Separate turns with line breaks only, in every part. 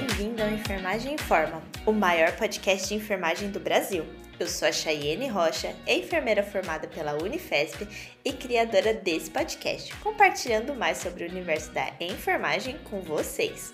bem-vindo ao Enfermagem Informa, o maior podcast de enfermagem do Brasil. Eu sou a Chayene Rocha, enfermeira formada pela Unifesp e criadora desse podcast, compartilhando mais sobre o universo da enfermagem com vocês.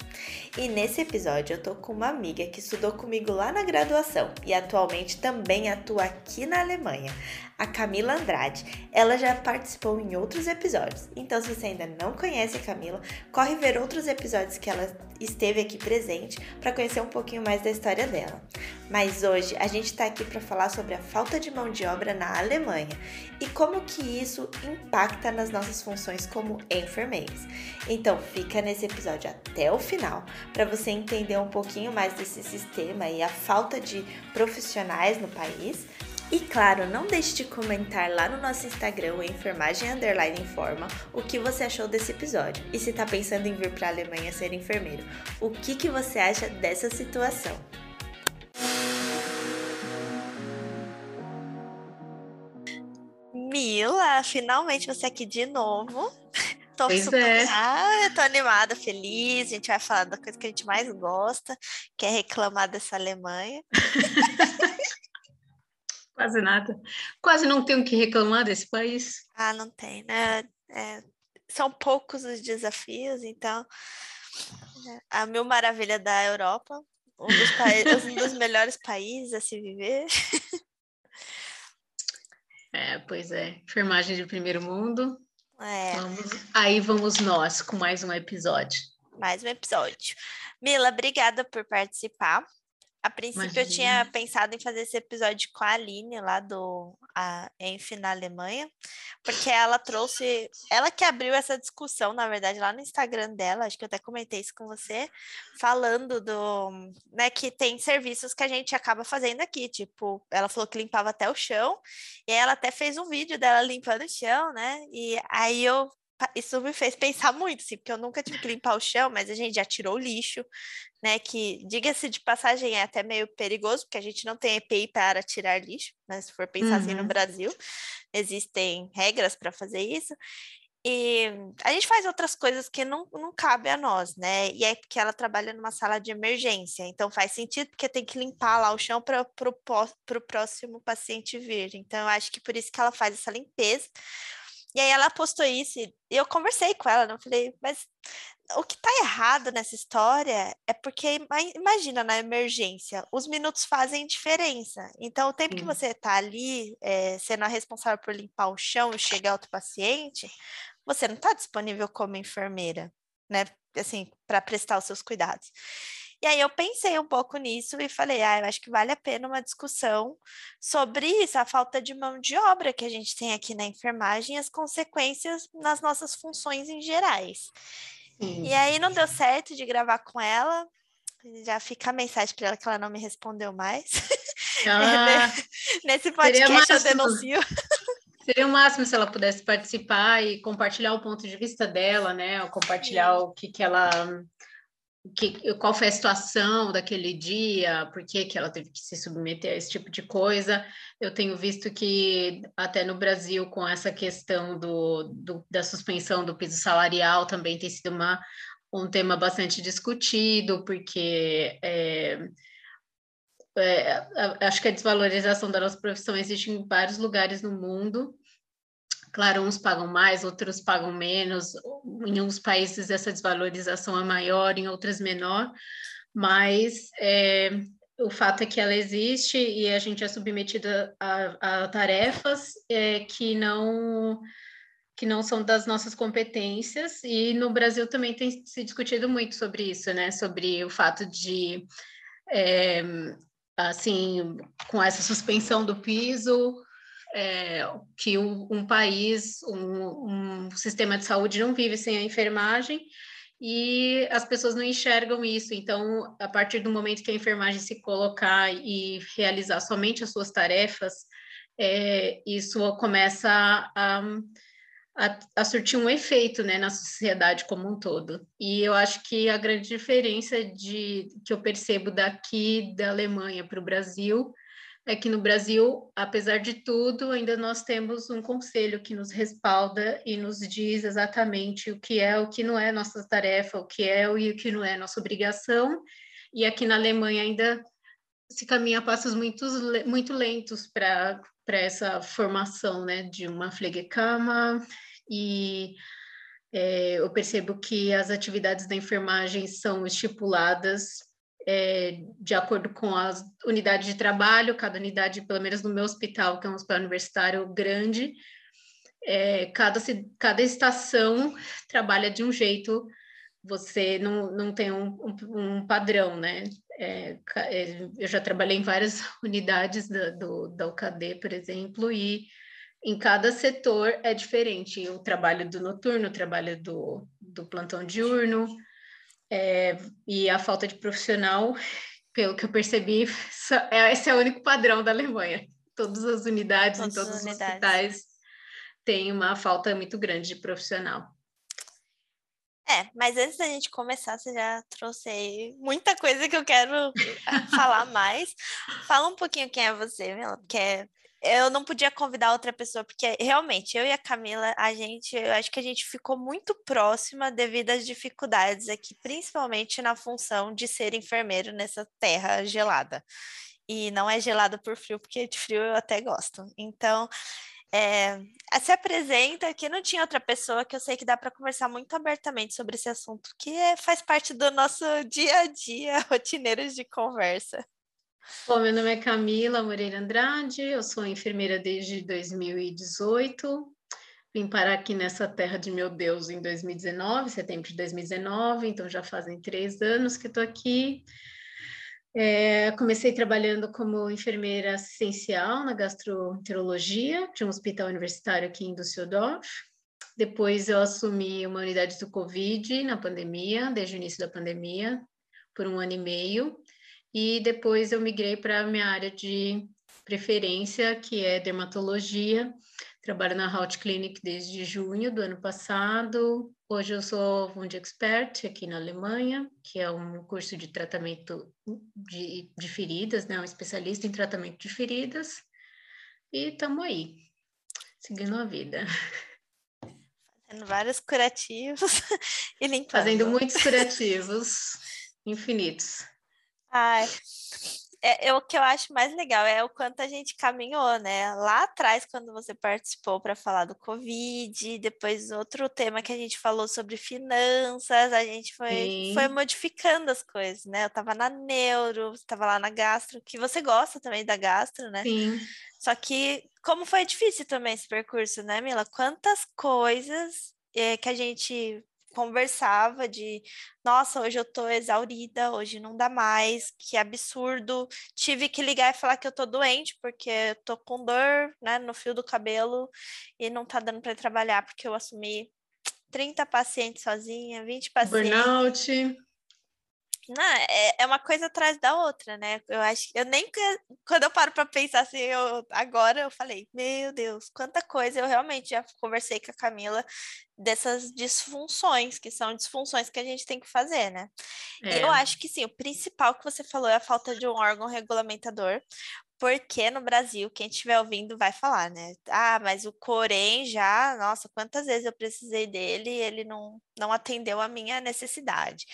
E nesse episódio eu tô com uma amiga que estudou comigo lá na graduação e atualmente também atua aqui na Alemanha, a Camila Andrade. Ela já participou em outros episódios, então se você ainda não conhece a Camila, corre ver outros episódios que ela esteve aqui presente para conhecer um pouquinho mais da história dela. Mas hoje a gente está aqui para falar sobre a falta de mão de obra na Alemanha e como que isso impacta nas nossas funções como enfermeiros. Então fica nesse episódio até o final para você entender um pouquinho mais desse sistema e a falta de profissionais no país. E claro, não deixe de comentar lá no nosso Instagram, o Enfermagem Underline Informa, o que você achou desse episódio. E se está pensando em vir para a Alemanha ser enfermeiro, o que, que você acha dessa situação? Mila, finalmente você aqui de novo. Tô
pois
super...
é.
Ah, tô animada, feliz. A gente vai falar da coisa que a gente mais gosta, que é reclamar dessa Alemanha.
Quase nada. Quase não tenho que reclamar desse país.
Ah, não tem, né? É, são poucos os desafios, então. né, A mil maravilha da Europa, um dos, um dos melhores países a se viver.
É, pois é. Enfermagem de primeiro mundo.
É.
Vamos... Aí vamos nós com mais um episódio.
mais um episódio. Mila, obrigada por participar. A princípio eu
Imagina.
tinha pensado em fazer esse episódio com a Aline lá do a Enf na Alemanha, porque ela trouxe, ela que abriu essa discussão, na verdade, lá no Instagram dela, acho que eu até comentei isso com você, falando do, né, que tem serviços que a gente acaba fazendo aqui, tipo, ela falou que limpava até o chão, e ela até fez um vídeo dela limpando o chão, né? E aí eu isso me fez pensar muito, assim, porque eu nunca tive que limpar o chão, mas a gente já tirou o lixo, né? Que, diga-se de passagem, é até meio perigoso, porque a gente não tem EPI para tirar lixo, né? Se for pensar assim no
Uhum.
Brasil, existem regras para fazer isso. E a gente faz outras coisas que não, não cabe a nós, né? E é porque ela trabalha numa sala de emergência, então faz sentido porque tem que limpar lá o chão para o próximo paciente vir. Então, eu acho que por isso que ela faz essa limpeza. E aí ela postou isso e eu conversei com ela, né? Eu falei, mas o que tá errado nessa história é porque ima- imagina na emergência, os minutos fazem diferença. Então, o tempo que
Sim.
você tá ali eh, sendo a responsável por limpar o chão e chegar outro paciente, você não está disponível como enfermeira, né? Assim, para prestar os seus cuidados. E aí eu pensei um pouco nisso e falei, ah, eu acho que vale a pena uma discussão sobre isso, a falta de mão de obra que a gente tem aqui na enfermagem e as consequências nas nossas funções em gerais.
Sim.
E aí não deu certo de gravar com ela. Já fica a mensagem para ela que ela não me respondeu mais.
Ah,
Nesse podcast eu denuncio.
seria o máximo se ela pudesse participar e compartilhar o ponto de vista dela, né? Ou compartilhar o que, que ela. Que, qual foi a situação daquele dia, por que, que ela teve que se submeter a esse tipo de coisa. Eu tenho visto que até no Brasil, com essa questão do, do- da suspensão do piso salarial, também tem sido uma, um tema bastante discutido, porque é, é, acho que a desvalorização da nossa profissão existe em vários lugares no mundo. Claro, uns pagam mais, outros pagam menos. Em uns países essa desvalorização é maior, em outros menor, mas é, o fato é que ela existe e a gente é submetida a, a tarefas é, que não que não são das nossas competências e no Brasil também tem se discutido muito sobre isso, né? Sobre o fato de é, assim, com essa suspensão do piso, é, que um, um país, um, um sistema de saúde não vive sem a enfermagem e as pessoas não enxergam isso. Então, a partir do momento que a enfermagem se colocar e realizar somente as suas tarefas, é, isso começa a, a, a surtir um efeito né, na sociedade como um todo. E eu acho que a grande diferença de, que eu percebo daqui da Alemanha para o Brasil é que no Brasil, apesar de tudo, ainda nós temos um conselho que nos respalda e nos diz exatamente o que é, o que não é nossa tarefa, o que é e o que não é nossa obrigação. e aqui na Alemanha ainda se caminha a passos muito, muito lentos para essa formação né, de uma Pflegekama e é, eu percebo que as atividades da enfermagem são estipuladas é, de acordo com as unidades de trabalho, cada unidade, pelo menos no meu hospital, que é um hospital universitário grande, é, cada, cada estação trabalha de um jeito, você não, não tem um, um, um padrão, né? É, é eu já trabalhei em várias unidades da, do, da UKD, por exemplo, e em cada setor é diferente. O trabalho do noturno, o trabalho do, do plantão diurno, é, e a falta de profissional, pelo que eu percebi, é, esse é o único padrão da Alemanha. Todas as unidades, todos em todos os unidades. hospitais, tem uma falta muito grande de profissional.
É, mas antes da gente começar, você já trouxe aí muita coisa que eu quero falar mais. Fala um pouquinho quem é você, Mila, porque é eu não podia convidar outra pessoa, porque realmente eu e a Camila, a gente, eu acho que a gente ficou muito próxima devido às dificuldades aqui, principalmente na função de ser enfermeiro nessa terra gelada. E não é gelada por frio, porque de frio eu até gosto. Então, é, se apresenta que não tinha outra pessoa que eu sei que dá para conversar muito abertamente sobre esse assunto, que é, faz parte do nosso dia a dia, rotineiros de conversa.
Bom, meu nome é Camila Moreira Andrade, eu sou enfermeira desde 2018. Vim parar aqui nessa terra de meu Deus em 2019, setembro de 2019, então já fazem três anos que estou aqui. É, comecei trabalhando como enfermeira assistencial na gastroenterologia de um hospital universitário aqui em Düsseldorf. Depois eu assumi uma unidade do Covid na pandemia, desde o início da pandemia, por um ano e meio. E depois eu migrei para a minha área de preferência, que é dermatologia. Trabalho na Haut Clinic desde junho do ano passado. Hoje eu sou Wund Expert aqui na Alemanha, que é um curso de tratamento de, de feridas, né? Um especialista em tratamento de feridas. E estamos aí, seguindo a vida.
Fazendo vários curativos e limpando.
Fazendo muitos curativos infinitos.
Ai, é, é, o que eu acho mais legal é o quanto a gente caminhou, né? Lá atrás, quando você participou para falar do Covid, depois outro tema que a gente falou sobre finanças, a gente foi, foi modificando as coisas, né? Eu estava na neuro, você estava lá na gastro, que você gosta também da gastro, né?
Sim.
Só que como foi difícil também esse percurso, né, Mila? Quantas coisas é, que a gente conversava de, nossa, hoje eu tô exaurida, hoje não dá mais, que absurdo. Tive que ligar e falar que eu tô doente porque eu tô com dor, né, no fio do cabelo e não tá dando para trabalhar porque eu assumi 30 pacientes sozinha, 20 pacientes.
Burnout.
Não, é, é uma coisa atrás da outra, né? Eu acho eu nem quando eu paro para pensar assim, eu, agora eu falei, meu Deus, quanta coisa. Eu realmente já conversei com a Camila dessas disfunções, que são disfunções que a gente tem que fazer, né? É. Eu acho que sim, o principal que você falou é a falta de um órgão regulamentador, porque no Brasil, quem estiver ouvindo vai falar, né? Ah, mas o Corém já, nossa, quantas vezes eu precisei dele e ele não, não atendeu a minha necessidade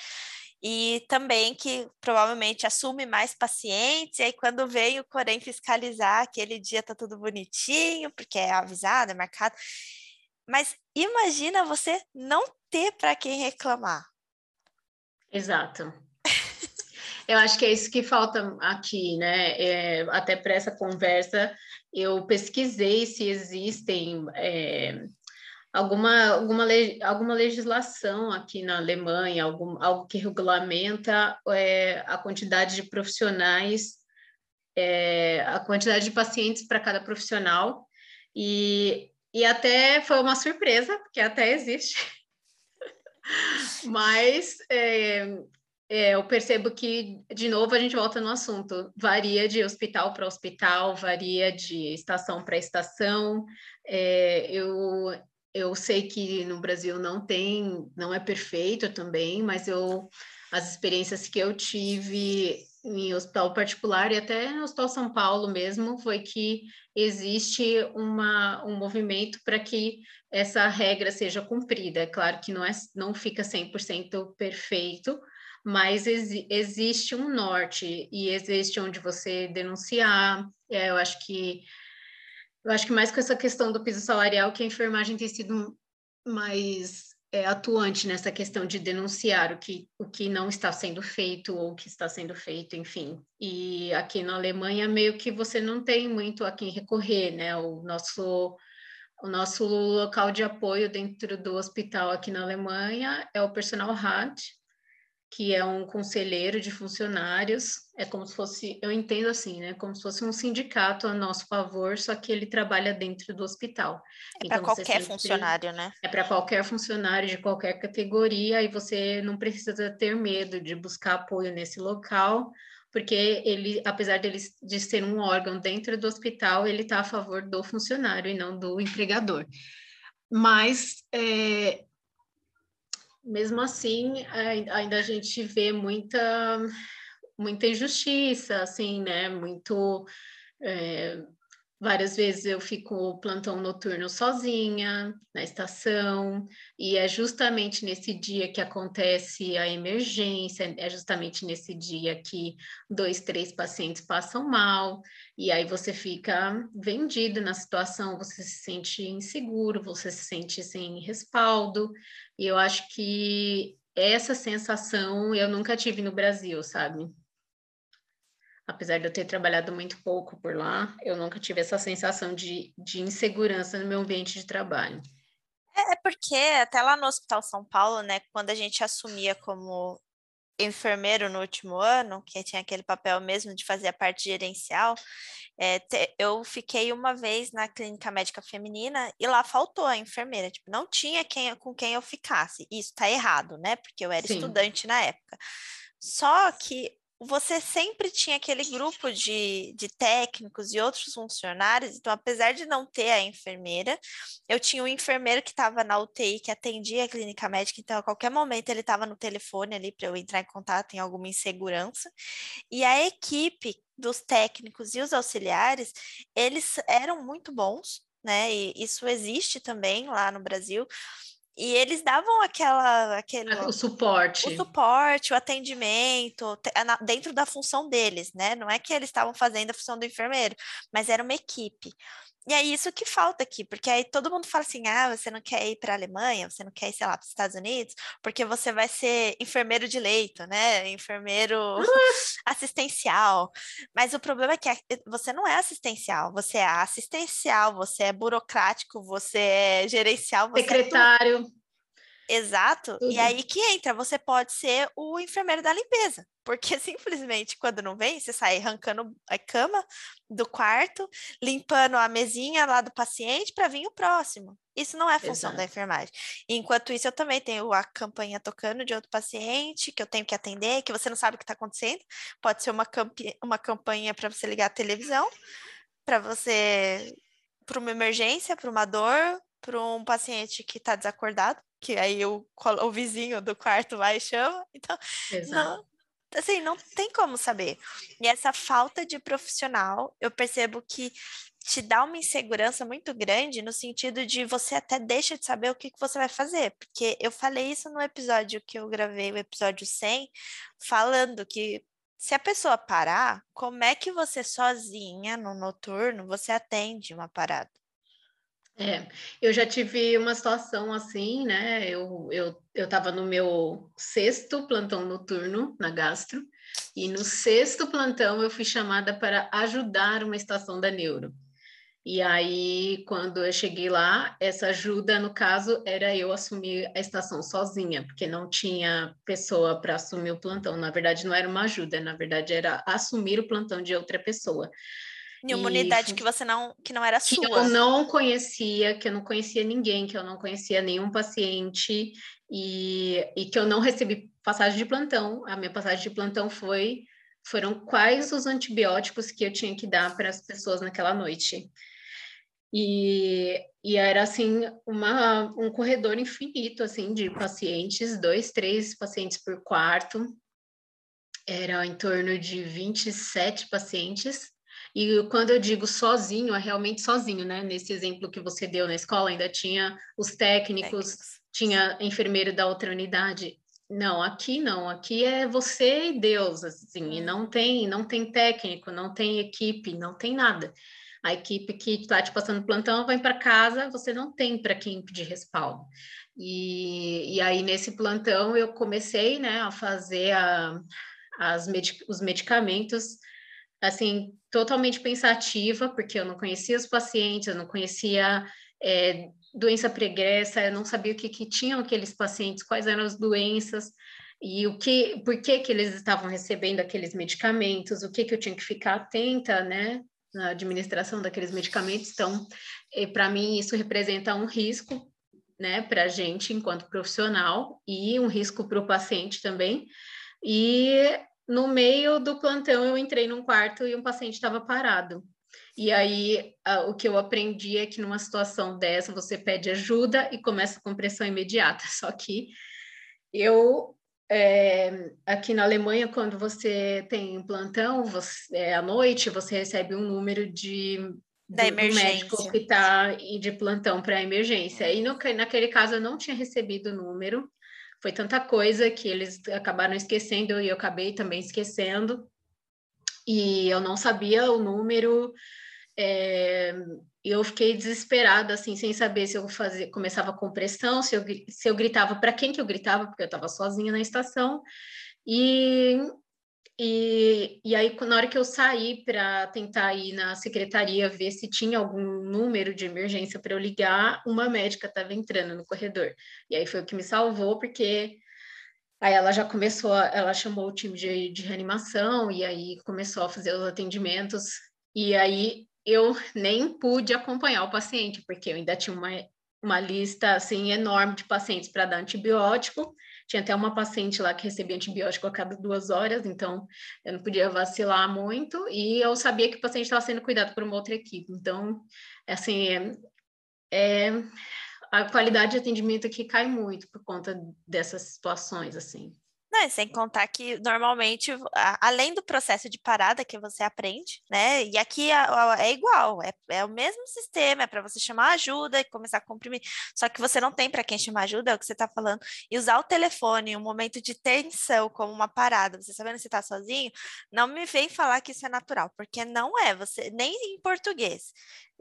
e também que provavelmente assume mais pacientes, e aí quando vem o Corém fiscalizar, aquele dia tá tudo bonitinho, porque é avisado, é marcado. Mas imagina você não ter para quem reclamar.
Exato. Eu acho que é isso que falta aqui, né? É, até para essa conversa, eu pesquisei se existem é, alguma, alguma, alguma legislação aqui na Alemanha, algum, algo que regulamenta é, a quantidade de profissionais, é, a quantidade de pacientes para cada profissional, e, e até foi uma surpresa, porque até existe. Mas é, é, eu percebo que, de novo, a gente volta no assunto. Varia de hospital para hospital, varia de estação para estação. É, eu, eu sei que no Brasil não tem, não é perfeito também, mas eu as experiências que eu tive em hospital particular e até no Hospital São Paulo mesmo foi que existe uma, um movimento para que essa regra seja cumprida. É claro que não, é, não fica 100% perfeito, mas ex existe um norte e existe onde você denunciar. É, eu acho que eu acho que mais com essa questão do piso salarial que a enfermagem tem sido mais é, atuante nessa questão de denunciar o que, o que não está sendo feito ou o que está sendo feito, enfim. E aqui na Alemanha, meio que você não tem muito a quem recorrer, né? O nosso, o nosso local de apoio dentro do hospital aqui na Alemanha é o Personal Rat, que é um conselheiro de funcionários, é como se fosse, eu entendo assim, né, como se fosse um sindicato a nosso favor, só que ele trabalha dentro do hospital.
É então, para qualquer funcionário, né?
É para qualquer funcionário de qualquer categoria e você não precisa ter medo de buscar apoio nesse local, porque ele, apesar dele de ser um órgão dentro do hospital, ele está a favor do funcionário e não do empregador. Mas é, mesmo assim, ainda a gente vê muita, muita injustiça, assim, né? Muito. É, várias vezes eu fico plantão noturno sozinha na estação, e é justamente nesse dia que acontece a emergência, é justamente nesse dia que dois, três pacientes passam mal, e aí você fica vendido na situação, você se sente inseguro, você se sente sem respaldo, e eu acho que essa sensação eu nunca tive no Brasil, sabe? Apesar de eu ter trabalhado muito pouco por lá, eu nunca tive essa sensação de, de insegurança no meu ambiente de trabalho.
É, é porque até lá no Hospital São Paulo, né, quando a gente assumia como enfermeiro no último ano, que tinha aquele papel mesmo de fazer a parte gerencial, é, te, eu fiquei uma vez na clínica médica feminina e lá faltou a enfermeira, tipo, não tinha quem, com quem eu ficasse. Isso tá errado, né? Porque eu era Sim. estudante na época. Só que você sempre tinha aquele grupo de, de técnicos e outros funcionários, então, apesar de não ter a enfermeira, eu tinha um enfermeiro que estava na UTI, que atendia a clínica médica, então, a qualquer momento ele estava no telefone ali para eu entrar em contato em alguma insegurança, e a equipe dos técnicos e os auxiliares, eles eram muito bons, né? E isso existe também lá no Brasil. E eles davam aquela, aquele
o suporte,
o suporte, o atendimento dentro da função deles, né? Não é que eles estavam fazendo a função do enfermeiro, mas era uma equipe. E é isso que falta aqui, porque aí todo mundo fala assim: ah, você não quer ir para a Alemanha, você não quer ir, sei lá, para os Estados Unidos, porque você vai ser enfermeiro de leito, né? Enfermeiro assistencial. Mas o problema é que você não é assistencial, você é assistencial, você é burocrático, você é gerencial, você
é Secretário.
É Exato. Uhum. E aí que entra, você pode ser o enfermeiro da limpeza. Porque simplesmente quando não vem, você sai arrancando a cama do quarto, limpando a mesinha lá do paciente para vir o próximo. Isso não é função Exato. da enfermagem. Enquanto isso, eu também tenho a campanha tocando de outro paciente que eu tenho que atender, que você não sabe o que está acontecendo. Pode ser uma, camp uma campanha para você ligar a televisão, para você. para uma emergência, para uma dor, para um paciente que está desacordado que aí o, o vizinho do quarto vai e chama. Então, não, assim, não tem como saber. E essa falta de profissional, eu percebo que te dá uma insegurança muito grande no sentido de você até deixa de saber o que, que você vai fazer. Porque eu falei isso no episódio que eu gravei, o episódio 100, falando que se a pessoa parar, como é que você sozinha no noturno você atende uma parada?
É, eu já tive uma situação assim, né? Eu, eu, eu tava no meu sexto plantão noturno na gastro, e no sexto plantão eu fui chamada para ajudar uma estação da neuro. E aí, quando eu cheguei lá, essa ajuda, no caso, era eu assumir a estação sozinha, porque não tinha pessoa para assumir o plantão. Na verdade, não era uma ajuda, na verdade, era assumir o plantão de outra pessoa.
Em uma unidade que você não, que não era
que
sua.
Que eu não conhecia, que eu não conhecia ninguém, que eu não conhecia nenhum paciente e, e que eu não recebi passagem de plantão. A minha passagem de plantão foi foram quais os antibióticos que eu tinha que dar para as pessoas naquela noite. E, e era assim uma, um corredor infinito assim de pacientes, dois, três pacientes por quarto. Era em torno de 27 pacientes e quando eu digo sozinho, é realmente sozinho, né? Nesse exemplo que você deu na escola, ainda tinha os técnicos, técnicos. tinha enfermeiro da outra unidade. Não, aqui não. Aqui é você e Deus, assim, e não tem, não tem técnico, não tem equipe, não tem nada. A equipe que está te passando plantão vai para casa, você não tem para quem pedir respaldo. E, e aí, nesse plantão, eu comecei né, a fazer a, as medic os medicamentos, assim, totalmente pensativa, porque eu não conhecia os pacientes, eu não conhecia é, doença pregressa, eu não sabia o que, que tinham aqueles pacientes, quais eram as doenças e o que, por que que eles estavam recebendo aqueles medicamentos, o que que eu tinha que ficar atenta, né, na administração daqueles medicamentos. Então, é, para mim isso representa um risco, né, para a gente enquanto profissional e um risco para o paciente também. E no meio do plantão eu entrei num quarto e um paciente estava parado. E aí, a, o que eu aprendi é que numa situação dessa, você pede ajuda e começa a compressão imediata. Só que eu, é, aqui na Alemanha, quando você tem plantão, você, é, à noite, você recebe um número de
da do, do
médico que está de plantão para emergência. E no, naquele caso eu não tinha recebido o número, foi tanta coisa que eles acabaram esquecendo e eu acabei também esquecendo. E eu não sabia o número, é, eu fiquei desesperada, assim, sem saber se eu fazia, começava com pressão, se eu, se eu gritava para quem que eu gritava, porque eu estava sozinha na estação. E, e, e aí, na hora que eu saí para tentar ir na secretaria ver se tinha algum número de emergência para eu ligar, uma médica estava entrando no corredor. E aí foi o que me salvou, porque Aí ela já começou, ela chamou o time de, de reanimação e aí começou a fazer os atendimentos. E aí eu nem pude acompanhar o paciente, porque eu ainda tinha uma, uma lista assim enorme de pacientes para dar antibiótico. Tinha até uma paciente lá que recebia antibiótico a cada duas horas, então eu não podia vacilar muito. E eu sabia que o paciente estava sendo cuidado por uma outra equipe. Então, assim, é, é, a qualidade de atendimento aqui cai muito por conta dessas situações, assim.
Não, sem contar que normalmente, além do processo de parada que você aprende, né? E aqui é, é igual, é, é, o mesmo sistema, é para você chamar ajuda e começar a comprimir. Só que você não tem para quem chamar ajuda, é o que você está falando. E usar o telefone um momento de tensão, como uma parada, você sabendo que você está sozinho, não me vem falar que isso é natural, porque não é, você nem em português.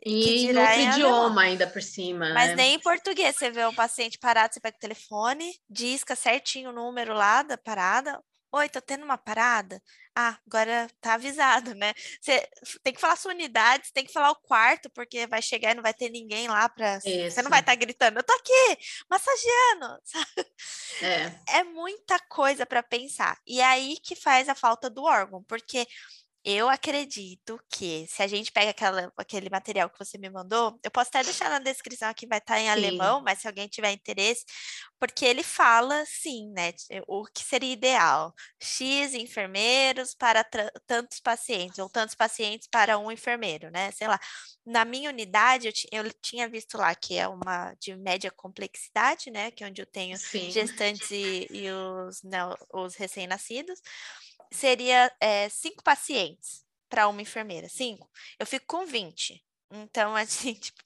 E no outro idioma ainda por cima.
Mas né? nem em português. Você vê um paciente parado, você pega o telefone, disca certinho o número lá da parada. Oi, tô tendo uma parada. Ah, agora tá avisado, né? Você tem que falar sua unidade, você tem que falar o quarto, porque vai chegar e não vai ter ninguém lá para. Você não vai estar tá gritando, eu tô aqui, massageando. É, é muita coisa para pensar. E é aí que faz a falta do órgão, porque eu acredito que se a gente pega aquela, aquele material que você me mandou, eu posso até deixar na descrição aqui, vai estar em Sim. alemão, mas se alguém tiver interesse, porque ele fala, sim, né, o que seria ideal. X enfermeiros para tantos pacientes, ou tantos pacientes para um enfermeiro, né, sei lá. Na minha unidade, eu, eu tinha visto lá que é uma de média complexidade, né, que é onde eu tenho sim. gestantes e, e os, né, os recém-nascidos, seria é, cinco pacientes para uma enfermeira. Cinco. Eu fico com 20. Então, assim, tipo,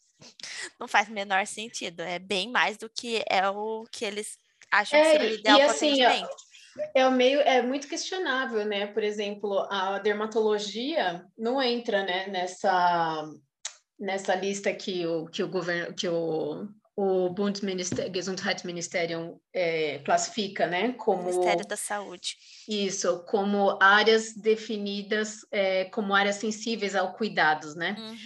não faz menor sentido. É bem mais do que é o que eles acham é, que seria ideal para assim, atendimento.
É, o meio, é muito questionável, né? Por exemplo, a dermatologia não entra né, nessa, nessa lista que o, que o governo, que o o Bundesgesundheitsministerium é, classifica, né, como
Ministério da Saúde.
Isso, como áreas definidas é, como áreas sensíveis ao cuidados, né? Uhum.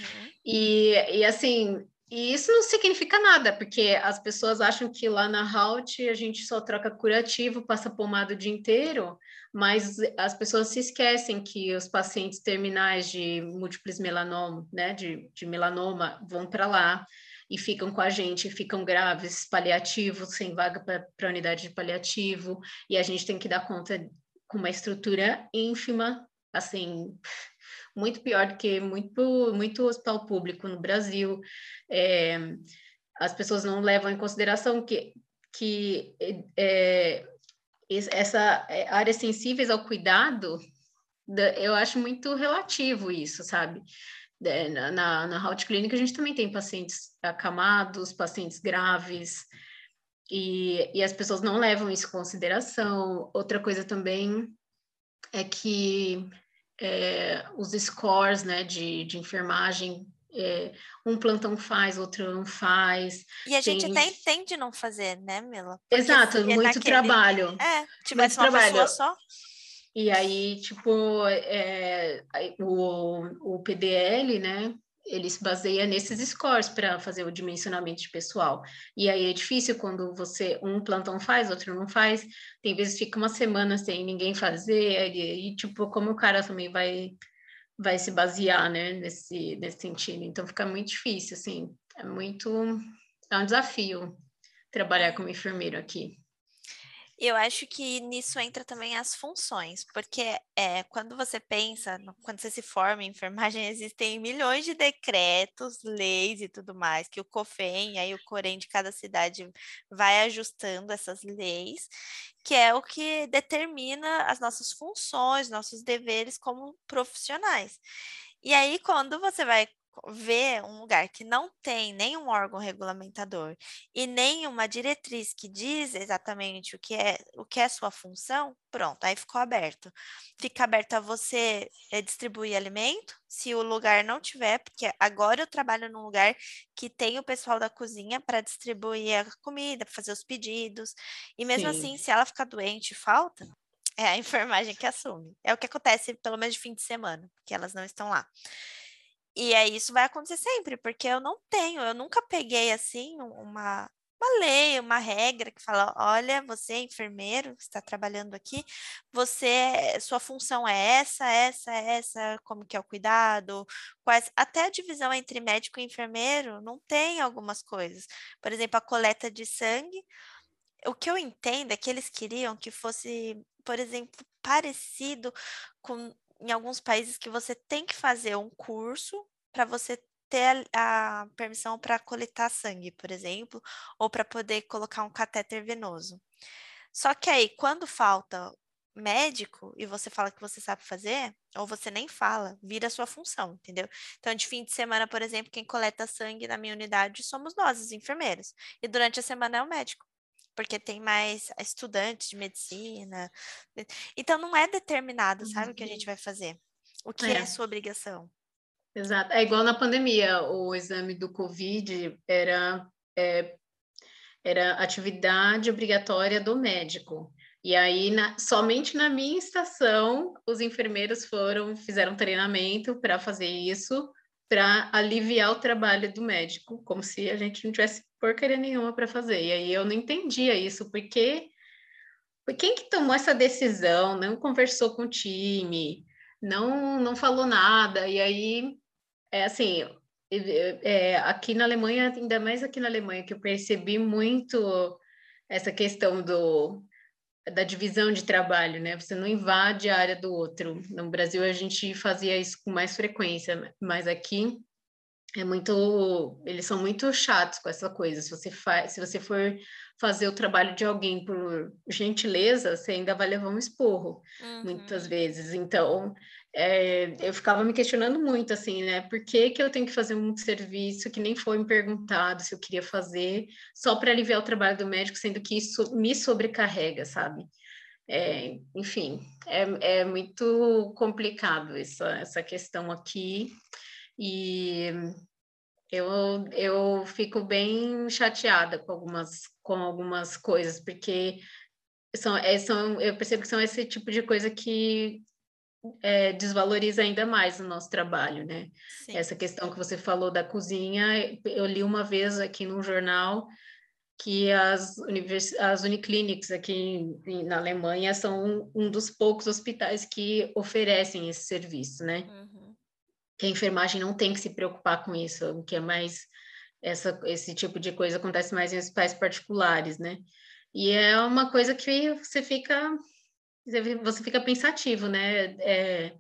E, e assim, e isso não significa nada, porque as pessoas acham que lá na Halt a gente só troca curativo, passa pomada o dia inteiro, mas as pessoas se esquecem que os pacientes terminais de múltiples melanoma, né, de, de melanoma, vão para lá e ficam com a gente, ficam graves, paliativos, sem vaga para unidade de paliativo, e a gente tem que dar conta com uma estrutura ínfima, assim, muito pior do que muito, muito hospital público no Brasil. É, as pessoas não levam em consideração que, que é, essa é, áreas sensíveis ao cuidado, eu acho muito relativo isso, sabe? É, na, na, Clinic a gente também tem pacientes acamados, pacientes graves, E, e as pessoas não levam isso em consideração. Outra coisa também é que é, os scores né, de, de enfermagem é, um plantão faz, outro não faz.
E a gente até entende não fazer, né, Mila?
Porque Exato, muito naquele... trabalho.
É, tivesse muito uma trabalho. pessoa só.
E aí, tipo, é, o, o PDL, né, ele se baseia nesses scores para fazer o dimensionamento pessoal. E aí é difícil quando você um plantão faz, outro não faz. Tem vezes fica uma semana sem ninguém fazer e, e tipo como o cara também vai vai se basear, né, nesse, nesse sentido. Então fica muito difícil, assim, é muito, é um desafio trabalhar como enfermeiro aqui.
Eu acho que nisso entra também as funções, porque é, quando você pensa, quando você se forma em enfermagem, existem milhões de decretos, leis e tudo mais, que o COFEM, aí o COREM de cada cidade vai ajustando essas leis, que é o que determina as nossas funções, nossos deveres como profissionais. E aí, quando você vai ver um lugar que não tem nenhum órgão regulamentador e nem uma diretriz que diz exatamente o que é o que é sua função, pronto, aí ficou aberto. Fica aberto a você é, distribuir alimento, se o lugar não tiver, porque agora eu trabalho num lugar que tem o pessoal da cozinha para distribuir a comida, para fazer os pedidos, e mesmo Sim. assim, se ela ficar doente, falta, é a enfermagem que assume. É o que acontece pelo menos de fim de semana, que elas não estão lá. E aí isso vai acontecer sempre, porque eu não tenho, eu nunca peguei assim uma, uma lei, uma regra que fala: olha, você é enfermeiro, está trabalhando aqui, você, sua função é essa, essa, essa, como que é o cuidado, quais, até a divisão entre médico e enfermeiro não tem algumas coisas. Por exemplo, a coleta de sangue. O que eu entendo é que eles queriam que fosse, por exemplo, parecido com em alguns países que você tem que fazer um curso para você ter a, a permissão para coletar sangue, por exemplo, ou para poder colocar um catéter venoso. Só que aí, quando falta médico e você fala que você sabe fazer, ou você nem fala, vira sua função, entendeu? Então, de fim de semana, por exemplo, quem coleta sangue na minha unidade somos nós, os enfermeiros. E durante a semana é o médico porque tem mais estudantes de medicina. Então não é determinado, sabe, o que a gente uhum. vai fazer. O que é, é a sua obrigação.
Exato. É igual na pandemia, o exame do Covid era, é, era atividade obrigatória do médico. E aí, na, somente na minha estação, os enfermeiros foram, fizeram treinamento para fazer isso, para aliviar o trabalho do médico, como se a gente não tivesse porcaria nenhuma para fazer. E aí eu não entendia isso, porque quem que tomou essa decisão, não conversou com o time, não, não falou nada, e aí, é assim, é, aqui na Alemanha, ainda mais aqui na Alemanha, que eu percebi muito essa questão do, da divisão de trabalho, né? Você não invade a área do outro. No Brasil a gente fazia isso com mais frequência, mas aqui é muito, eles são muito chatos com essa coisa. Se você faz, se você for fazer o trabalho de alguém por gentileza, você ainda vai levar um esporro, uhum. muitas vezes. Então, é, eu ficava me questionando muito, assim, né? Por que, que eu tenho que fazer um serviço que nem foi me perguntado se eu queria fazer, só para aliviar o trabalho do médico, sendo que isso me sobrecarrega, sabe? É, enfim, é, é muito complicado essa, essa questão aqui. E eu, eu fico bem chateada com algumas, com algumas coisas, porque são, é, são, eu percebo que são esse tipo de coisa que é, desvaloriza ainda mais o nosso trabalho, né? Sim. Essa questão que você falou da cozinha, eu li uma vez aqui num jornal que as, univers... as uniclinics aqui na Alemanha são um, um dos poucos hospitais que oferecem esse serviço, né? Uhum que a enfermagem não tem que se preocupar com isso, o que é mais essa, esse tipo de coisa acontece mais em hospitais particulares, né? E é uma coisa que você fica você fica pensativo, né? É,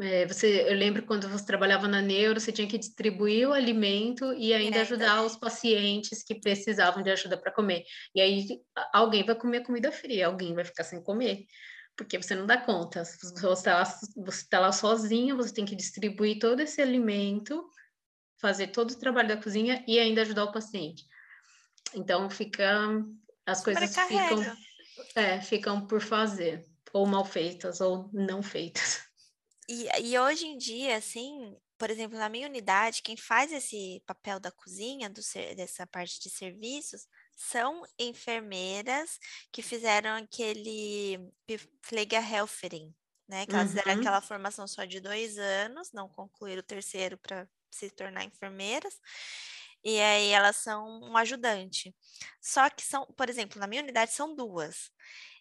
é, você, eu lembro quando você trabalhava na neuro, você tinha que distribuir o alimento e ainda ajudar os pacientes que precisavam de ajuda para comer. E aí alguém vai comer comida fria, alguém vai ficar sem comer porque você não dá conta. Você está lá, você tá lá sozinha, você tem que distribuir todo esse alimento, fazer todo o trabalho da cozinha e ainda ajudar o paciente. Então fica as coisas ficam, é, ficam por fazer, ou mal feitas, ou não feitas.
E, e hoje em dia, assim, por exemplo, na minha unidade, quem faz esse papel da cozinha, do, dessa parte de serviços, são enfermeiras que fizeram aquele Pflegerhelferin, né? Que elas fizeram uhum. aquela formação só de dois anos, não concluíram o terceiro para se tornar enfermeiras. E aí elas são um ajudante. Só que são, por exemplo, na minha unidade são duas.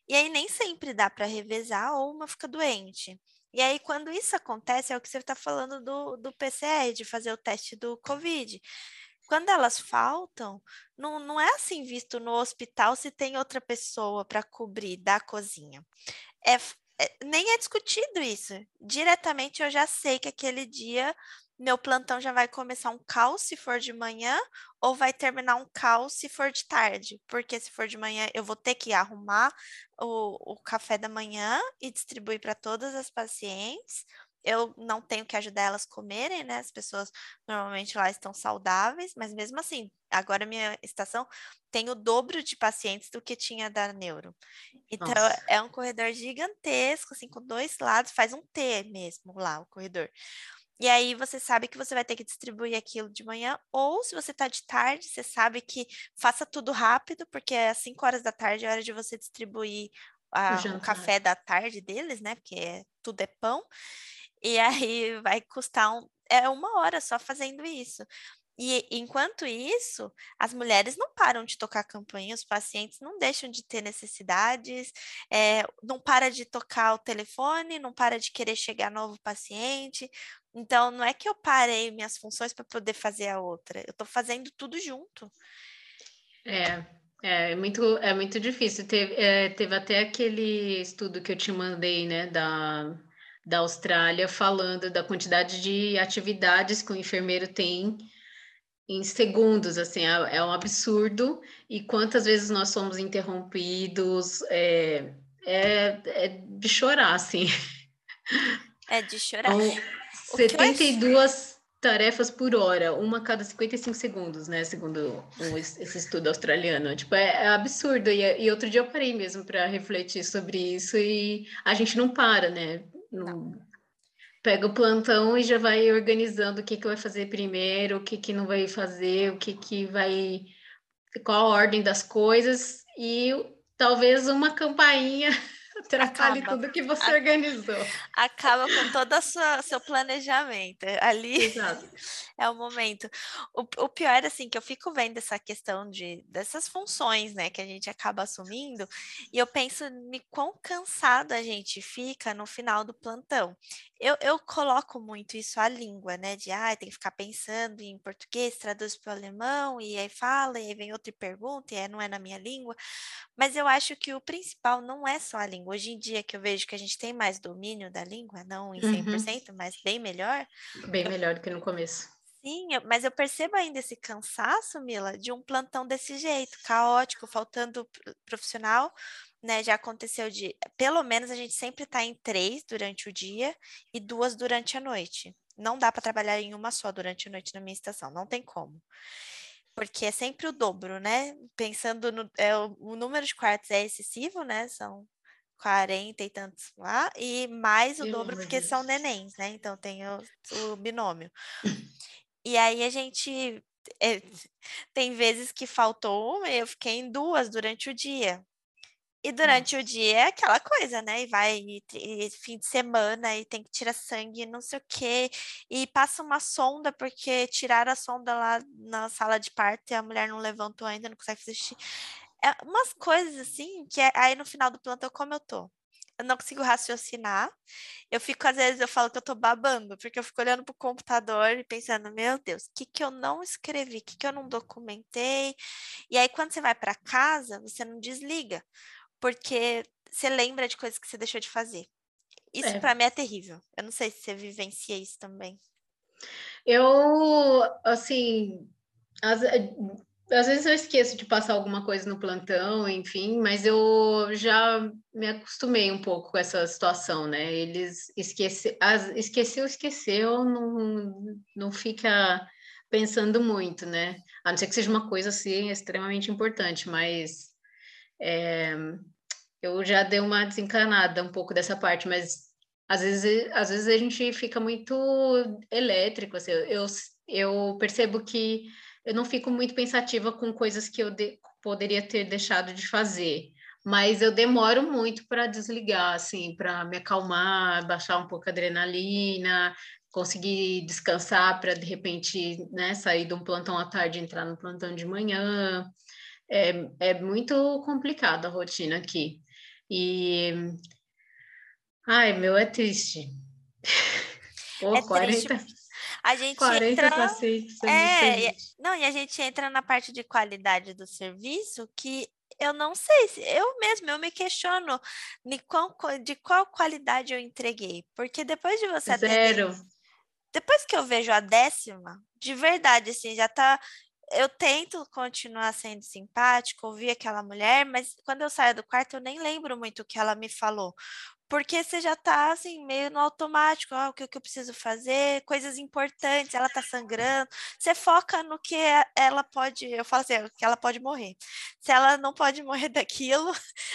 E aí nem sempre dá para revezar ou uma fica doente. E aí, quando isso acontece, é o que você está falando do, do PCR, de fazer o teste do Covid. Quando elas faltam, não, não é assim visto no hospital se tem outra pessoa para cobrir da cozinha. É, é, nem é discutido isso. Diretamente eu já sei que aquele dia meu plantão já vai começar um caos se for de manhã, ou vai terminar um caos se for de tarde. Porque se for de manhã, eu vou ter que arrumar o, o café da manhã e distribuir para todas as pacientes. Eu não tenho que ajudar elas a comerem, né? As pessoas normalmente lá estão saudáveis, mas mesmo assim, agora minha estação tem o dobro de pacientes do que tinha da neuro. Então, Nossa. é um corredor gigantesco, assim, com dois lados, faz um T mesmo lá, o corredor. E aí você sabe que você vai ter que distribuir aquilo de manhã, ou se você está de tarde, você sabe que faça tudo rápido, porque às 5 horas da tarde é hora de você distribuir a, o, o, café da tarde deles, né? Porque é, tudo é pão. E aí vai custar um, é uma hora só fazendo isso. E enquanto isso, as mulheres não param de tocar campanha, os pacientes não deixam de ter necessidades, é, não para de tocar o telefone, não para de querer chegar novo paciente. Então, não é que eu parei minhas funções para poder fazer a outra, eu estou fazendo tudo junto.
É, é muito, é muito difícil. Teve, é, teve até aquele estudo que eu te mandei, né, da, da Austrália, falando da quantidade de atividades que o enfermeiro tem em segundos, assim, é, é um absurdo. E quantas vezes nós somos interrompidos, é, é, é de chorar, assim.
É de chorar.
Então, 72 tarefas por hora, uma a cada 55 segundos, né? Segundo esse estudo australiano. Tipo, é, é absurdo. E, e, outro dia eu parei mesmo para refletir sobre isso e a gente não para, né? Não. Pega o plantão e já vai organizando o que, que vai fazer primeiro, o que, que não vai fazer, o que, que vai. qual a ordem das coisas, e talvez uma campainha Atrapalhe acaba. tudo que você organizou.
Acaba com todo o seu planejamento. Ali Exato. é o momento. O, o pior, assim, que eu fico vendo essa questão de, dessas funções, né, que a gente acaba assumindo, e eu penso me quão cansada a gente fica no final do plantão. Eu, eu coloco muito isso à língua, né, de, ah, tem que ficar pensando em português, traduz para o alemão, e aí fala, e aí vem outra pergunta, e aí não é na minha língua. Mas eu acho que o principal não é só a língua. Hoje em dia que eu vejo que a gente tem mais domínio da língua, não em 100%, uhum. mas bem melhor.
Bem melhor do que no começo.
Sim, mas eu percebo ainda esse cansaço, Mila, de um plantão desse jeito, caótico, faltando profissional, né? Já aconteceu de, pelo menos a gente sempre está em três durante o dia e duas durante a noite. Não dá para trabalhar em uma só durante a noite na minha estação, não tem como porque é sempre o dobro, né? Pensando no é, o, número de quartos é excessivo, né? São 40 e tantos lá, e mais o dobro porque Deus. são nenéns, né? Então tem o, o binômio. E aí a gente é, tem vezes que faltou uma, eu fiquei em duas durante o dia. E durante Nossa. o dia é aquela coisa, né? E vai e, e, fim de semana e tem que tirar sangue, não sei o quê. E passa uma sonda, porque tiraram a sonda lá na sala de parto e a mulher não levantou ainda, não consegue xixi. É umas coisas assim, que é, aí no final do plantão, como eu tô? Eu não consigo raciocinar. Eu fico, às vezes, eu falo que eu tô babando, porque eu fico olhando pro computador e pensando, meu Deus, o que, que eu não escrevi, o que, que eu não documentei. E aí, quando você vai para casa, você não desliga porque você lembra de coisas que você deixou de fazer. Isso é. para mim é terrível. Eu não sei se você vivencia isso também.
Eu, assim, às, às vezes eu esqueço de passar alguma coisa no plantão, enfim, mas eu já me acostumei um pouco com essa situação, né? Eles esquece, as, esqueceu, esqueceu, não, não fica pensando muito, né? A não ser que seja uma coisa assim extremamente importante, mas É, eu já dei uma desencanada um pouco dessa parte, mas às vezes, às vezes a gente fica muito elétrico. Assim, eu, eu percebo que eu não fico muito pensativa com coisas que eu de, poderia ter deixado de fazer, mas eu demoro muito para desligar, assim, para me acalmar, baixar um pouco a adrenalina, conseguir descansar para de repente né, sair de um plantão à tarde e entrar no plantão de manhã. É, é muito complicada a rotina aqui. E. Ai, meu, é triste.
Pô, é 40. Triste. A gente 40 entra... pacientes. É, é não, e a gente entra na parte de qualidade do serviço que eu não sei, eu mesmo, eu me questiono de qual, de qual qualidade eu entreguei, porque depois de você
Zero. Atender,
depois que eu vejo a décima, de verdade, assim, já tá. Eu tento continuar sendo simpático, ouvir aquela mulher, mas quando eu saio do quarto, eu nem lembro muito o que ela me falou. Porque você já tá, assim, meio no automático, ah, o que, que eu preciso fazer, coisas importantes, ela tá sangrando. Você foca no que ela pode, eu falo assim, que ela pode morrer. Se ela não pode morrer daquilo,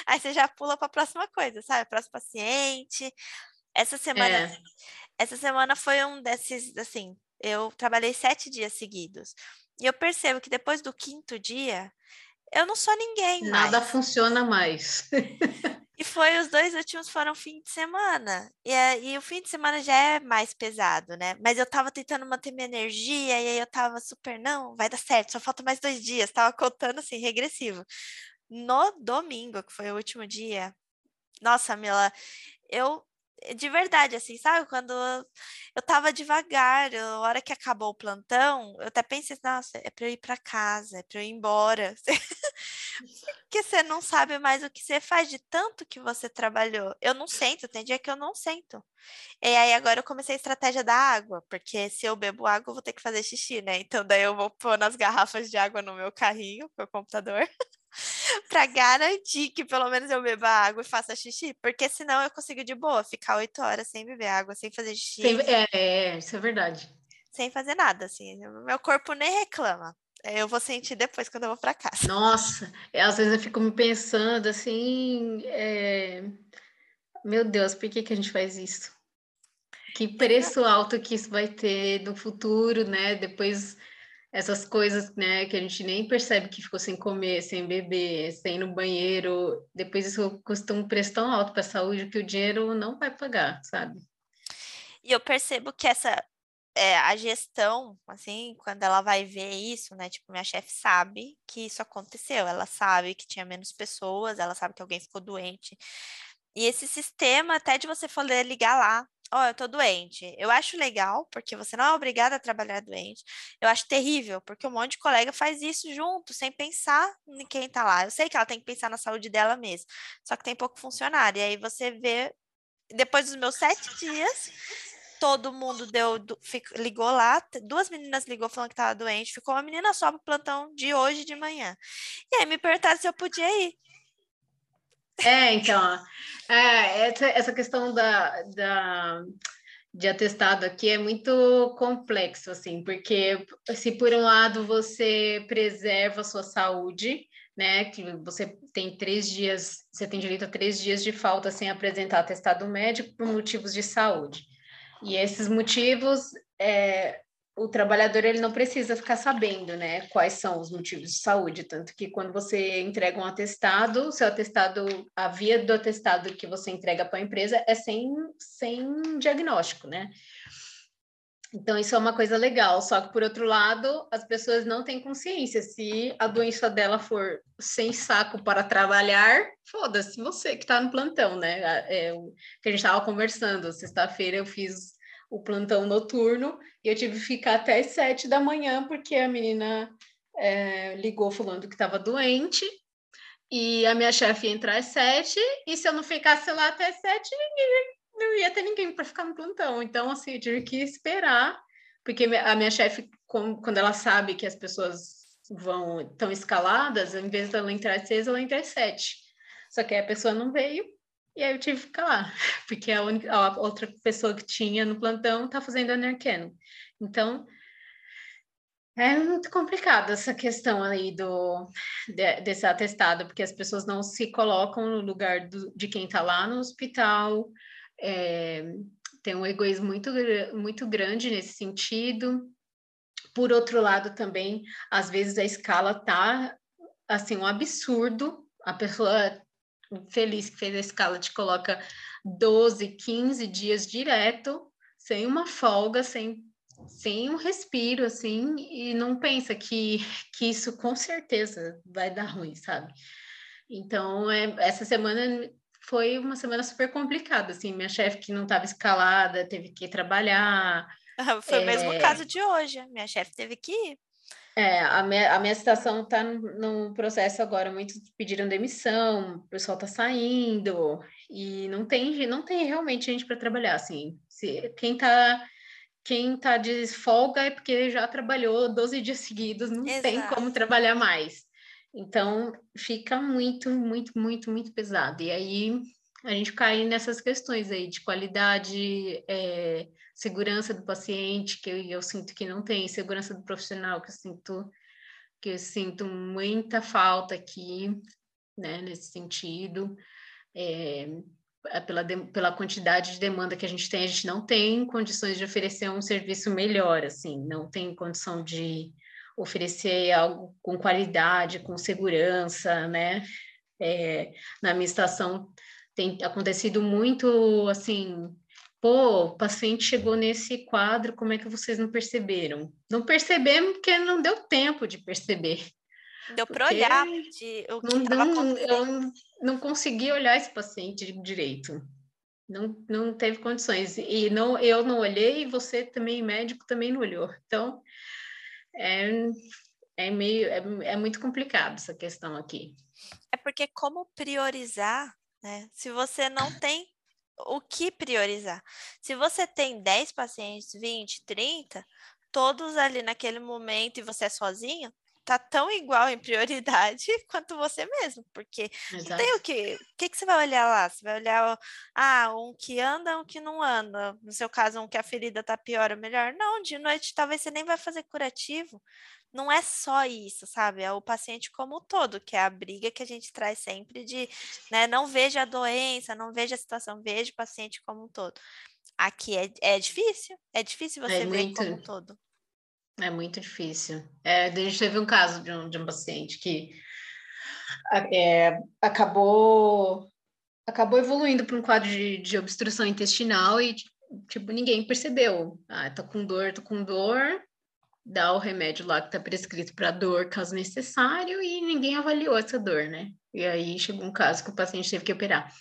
aí você já pula para a próxima coisa, sabe? Próximo paciente. Essa semana, é. essa semana foi um desses, assim, eu trabalhei sete dias seguidos. E eu percebo que depois do quinto dia, eu não sou ninguém
Nada
mais.
funciona mais.
e foi, os dois últimos foram fim de semana. E, é, e o fim de semana já é mais pesado, né? Mas eu tava tentando manter minha energia, e aí eu tava super, não, vai dar certo, só falta mais dois dias. Tava contando assim, regressivo. No domingo, que foi o último dia, nossa, Mila, eu de verdade, assim, sabe? Quando eu tava devagar, a hora que acabou o plantão, eu até pensei, nossa, é para eu ir para casa, é para eu ir embora. Porque você não sabe mais o que você faz de tanto que você trabalhou. Eu não sento, tem dia que eu não sento. E aí agora eu comecei a estratégia da água, porque se eu bebo água, eu vou ter que fazer xixi, né? Então daí eu vou pôr nas garrafas de água no meu carrinho, meu computador. para garantir que pelo menos eu beba água e faça xixi, porque senão eu consigo de boa ficar oito horas sem beber água, sem fazer xixi. Sem,
é, é, isso é verdade.
Sem fazer nada, assim. Meu corpo nem reclama. Eu vou sentir depois quando eu vou para casa.
Nossa, é, às vezes eu fico me pensando assim, é... meu Deus, por que, que a gente faz isso? Que preço alto que isso vai ter no futuro, né? Depois essas coisas, né, que a gente nem percebe que ficou sem comer, sem beber, sem ir no banheiro, depois isso custa um preço tão alto para a saúde que o dinheiro não vai pagar, sabe?
E eu percebo que essa é, a gestão, assim, quando ela vai ver isso, né? Tipo, minha chefe sabe que isso aconteceu, ela sabe que tinha menos pessoas, ela sabe que alguém ficou doente. E esse sistema, até de você poder ligar lá ó, oh, eu tô doente. Eu acho legal, porque você não é obrigada a trabalhar doente. Eu acho terrível, porque um monte de colega faz isso junto, sem pensar em quem tá lá. Eu sei que ela tem que pensar na saúde dela mesmo, só que tem pouco funcionário. E aí você vê, depois dos meus sete dias, todo mundo deu, ligou lá, duas meninas ligou falando que tava doente, ficou uma menina só pro plantão de hoje de manhã. E aí me perguntaram se eu podia ir.
É, então, é, essa, essa questão da, da, de atestado aqui é muito complexo, assim, porque se por um lado você preserva a sua saúde, né, que você tem três dias, você tem direito a três dias de falta sem apresentar atestado médico por motivos de saúde. E esses motivos é, o trabalhador ele não precisa ficar sabendo, né, quais são os motivos de saúde, tanto que quando você entrega um atestado, seu atestado, a via do atestado que você entrega para a empresa é sem, sem diagnóstico, né? Então isso é uma coisa legal, só que por outro lado, as pessoas não têm consciência, se a doença dela for sem saco para trabalhar, foda-se você que está no plantão, né? É, o que a gente estava conversando, sexta-feira eu fiz o plantão noturno eu tive que ficar até as sete da manhã porque a menina é, ligou falando que estava doente e a minha chefe ia entrar às sete e se eu não ficasse lá até as sete não ia ter ninguém para ficar no plantão. Então assim eu tive que esperar porque a minha chefe quando ela sabe que as pessoas vão tão escaladas em vez dela entrar às seis ela entra às sete. Só que a pessoa não veio e aí eu tive que ficar lá, porque a, única, a outra pessoa que tinha no plantão está fazendo a Nerken. Então, É muito complicado essa questão aí do, de, desse atestado, porque as pessoas não se colocam no lugar do, de quem está lá no hospital, é, tem um egoísmo muito, muito grande nesse sentido. Por outro lado, também, às vezes a escala tá assim um absurdo. A pessoa feliz que fez a escala te coloca 12, 15 dias direto, sem uma folga, sem sem um respiro, assim, e não pensa que, que isso com certeza vai dar ruim, sabe? Então, é, essa semana foi uma semana super complicada, assim, minha chefe que não estava escalada, teve que trabalhar.
Foi é... o mesmo é. caso de hoje, minha chefe teve que ir.
É, a minha, a minha situação está num processo agora, muitos pediram demissão, o pessoal está saindo, e não tem, não tem realmente gente para trabalhar, assim, se, quem está quem tá de folga é porque já trabalhou 12 dias seguidos, não Exato. tem como trabalhar mais. Então, fica muito, muito, muito, muito pesado. E aí, a gente cai nessas questões aí de qualidade, é, segurança do paciente, que eu, eu, sinto que não tem, segurança do profissional, que eu sinto que eu sinto muita falta aqui, né, nesse sentido. É, é, pela, pela quantidade de demanda que a gente tem, a gente não tem condições de oferecer um serviço melhor, assim, não tem condição de oferecer algo com qualidade, com segurança, né? É, na minha estação tem acontecido muito, assim, pô, o paciente chegou nesse quadro, como é que vocês não perceberam? Não percebemos porque não deu tempo de perceber.
Deu para olhar de, o que
acontecendo. Eu não consegui olhar esse paciente direito. Não, não teve condições. E não, eu não olhei, e você também, médico, também não olhou. Então, é, é meio é, é muito complicado essa questão aqui.
É porque como priorizar, né? Se você não tem o que priorizar. Se você tem 10 pacientes, 20, 30, todos ali naquele momento e você é sozinho, tá tão igual em prioridade quanto você mesmo, porque Exato. não tem o que, o que, que você vai olhar lá? Você vai olhar, ah, um que anda, um que não anda, no seu caso, um que a ferida tá pior ou melhor. Não, de noite talvez você nem vai fazer curativo. Não é só isso, sabe? É o paciente como um todo, que é a briga que a gente traz sempre de, né, não veja a doença, não veja a situação, veja o paciente como um todo. Aqui é, é difícil, é difícil é você é ver muito... como um todo.
É muito difícil. É, a gente teve um caso de um, de um paciente que é, acabou acabou evoluindo para um quadro de, de, obstrução intestinal e tipo ninguém percebeu. Ah, tô com dor, tô com dor, dá o remédio lá que está prescrito para dor, caso necessário, e ninguém avaliou essa dor, né? E aí chegou um caso que o paciente teve que operar.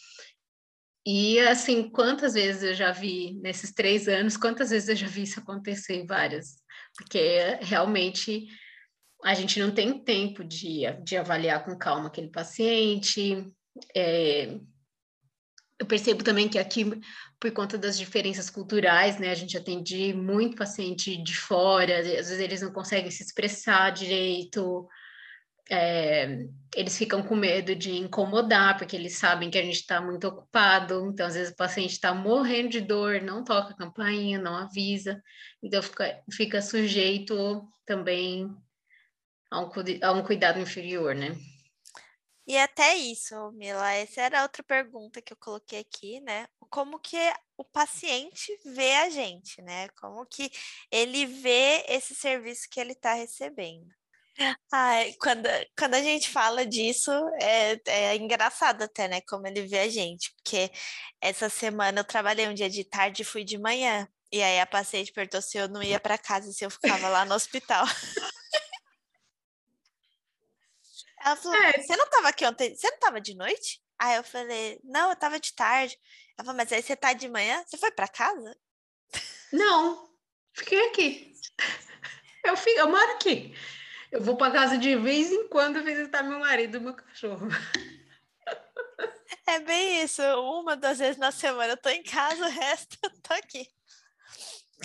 E assim, quantas vezes eu já vi nesses três anos, quantas vezes eu já vi isso acontecer? Várias porque realmente a gente não tem tempo de, de avaliar com calma aquele paciente. É, eu percebo também que aqui, por conta das diferenças culturais, né, a gente atende muito paciente de fora, às vezes eles não conseguem se expressar direito, é, eles ficam com medo de incomodar, porque eles sabem que a gente está muito ocupado, então às vezes o paciente está morrendo de dor, não toca a campainha, não avisa, então fica, fica sujeito também a um, a um cuidado inferior, né?
E até isso, Mila, essa era outra pergunta que eu coloquei aqui, né? Como que o paciente vê a gente, né? Como que ele vê esse serviço que ele está recebendo. Ai, quando, quando a gente fala disso, é, é engraçado até, né? Como ele vê a gente, porque essa semana eu trabalhei um dia de tarde e fui de manhã. E aí a paciente perguntou se eu não ia para casa, se eu ficava lá no hospital. Ela falou: é. Você não tava aqui ontem? Você não tava de noite? Aí eu falei: Não, eu tava de tarde. Ela falou: Mas aí você tá de manhã? Você foi para casa?
Não, fiquei aqui. Eu, fico, eu moro aqui. Eu vou para casa de vez em quando visitar meu marido e meu cachorro.
É bem isso. Uma, duas vezes na semana eu tô em casa, o resto eu tô aqui.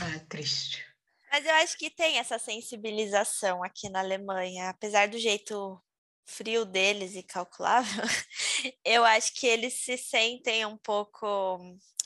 Ah, triste.
Mas eu acho que tem essa sensibilização aqui na Alemanha, apesar do jeito frio deles e calculável, eu acho que eles se sentem um pouco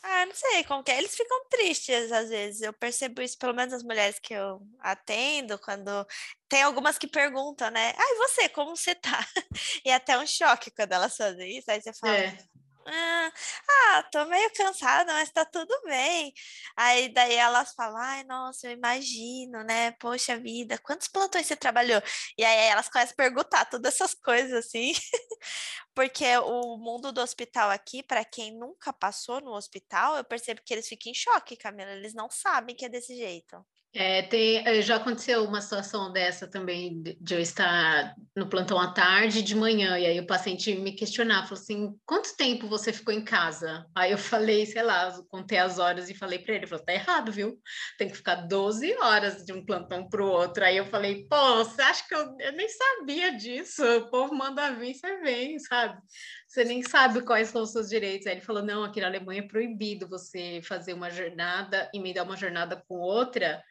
Ah, não sei como que é. Eles ficam tristes às vezes. Eu percebo isso, pelo menos as mulheres que eu atendo, quando tem algumas que perguntam, né? Ah, e você, como você tá? E é até um choque quando elas fazem isso. Aí você fala,
É.
ah, ah, tô meio cansada, mas tá tudo bem. Aí daí elas falam, ai, nossa, eu imagino, né? Poxa vida, quantos plantões você trabalhou? E aí elas começam a perguntar todas essas coisas assim, porque o mundo do hospital aqui, para quem nunca passou no hospital, eu percebo que eles ficam em choque, Camila, eles não sabem que é desse jeito.
É, tem, eh, já aconteceu uma situação dessa também, de eu estar no plantão à tarde de manhã, e aí o paciente me questionar, falou assim, quanto tempo você ficou em casa? Aí eu falei, sei lá, contei as horas e falei para ele, falou, tá errado, viu? Tem que ficar 12 horas de um plantão para o outro. Aí eu falei, pô, você acha que eu, eu nem sabia disso? O povo manda vir, você vem, sabe? Você nem sabe quais são os seus direitos. Aí ele falou, não, aqui na Alemanha é proibido você fazer uma jornada e me dar uma jornada com outra,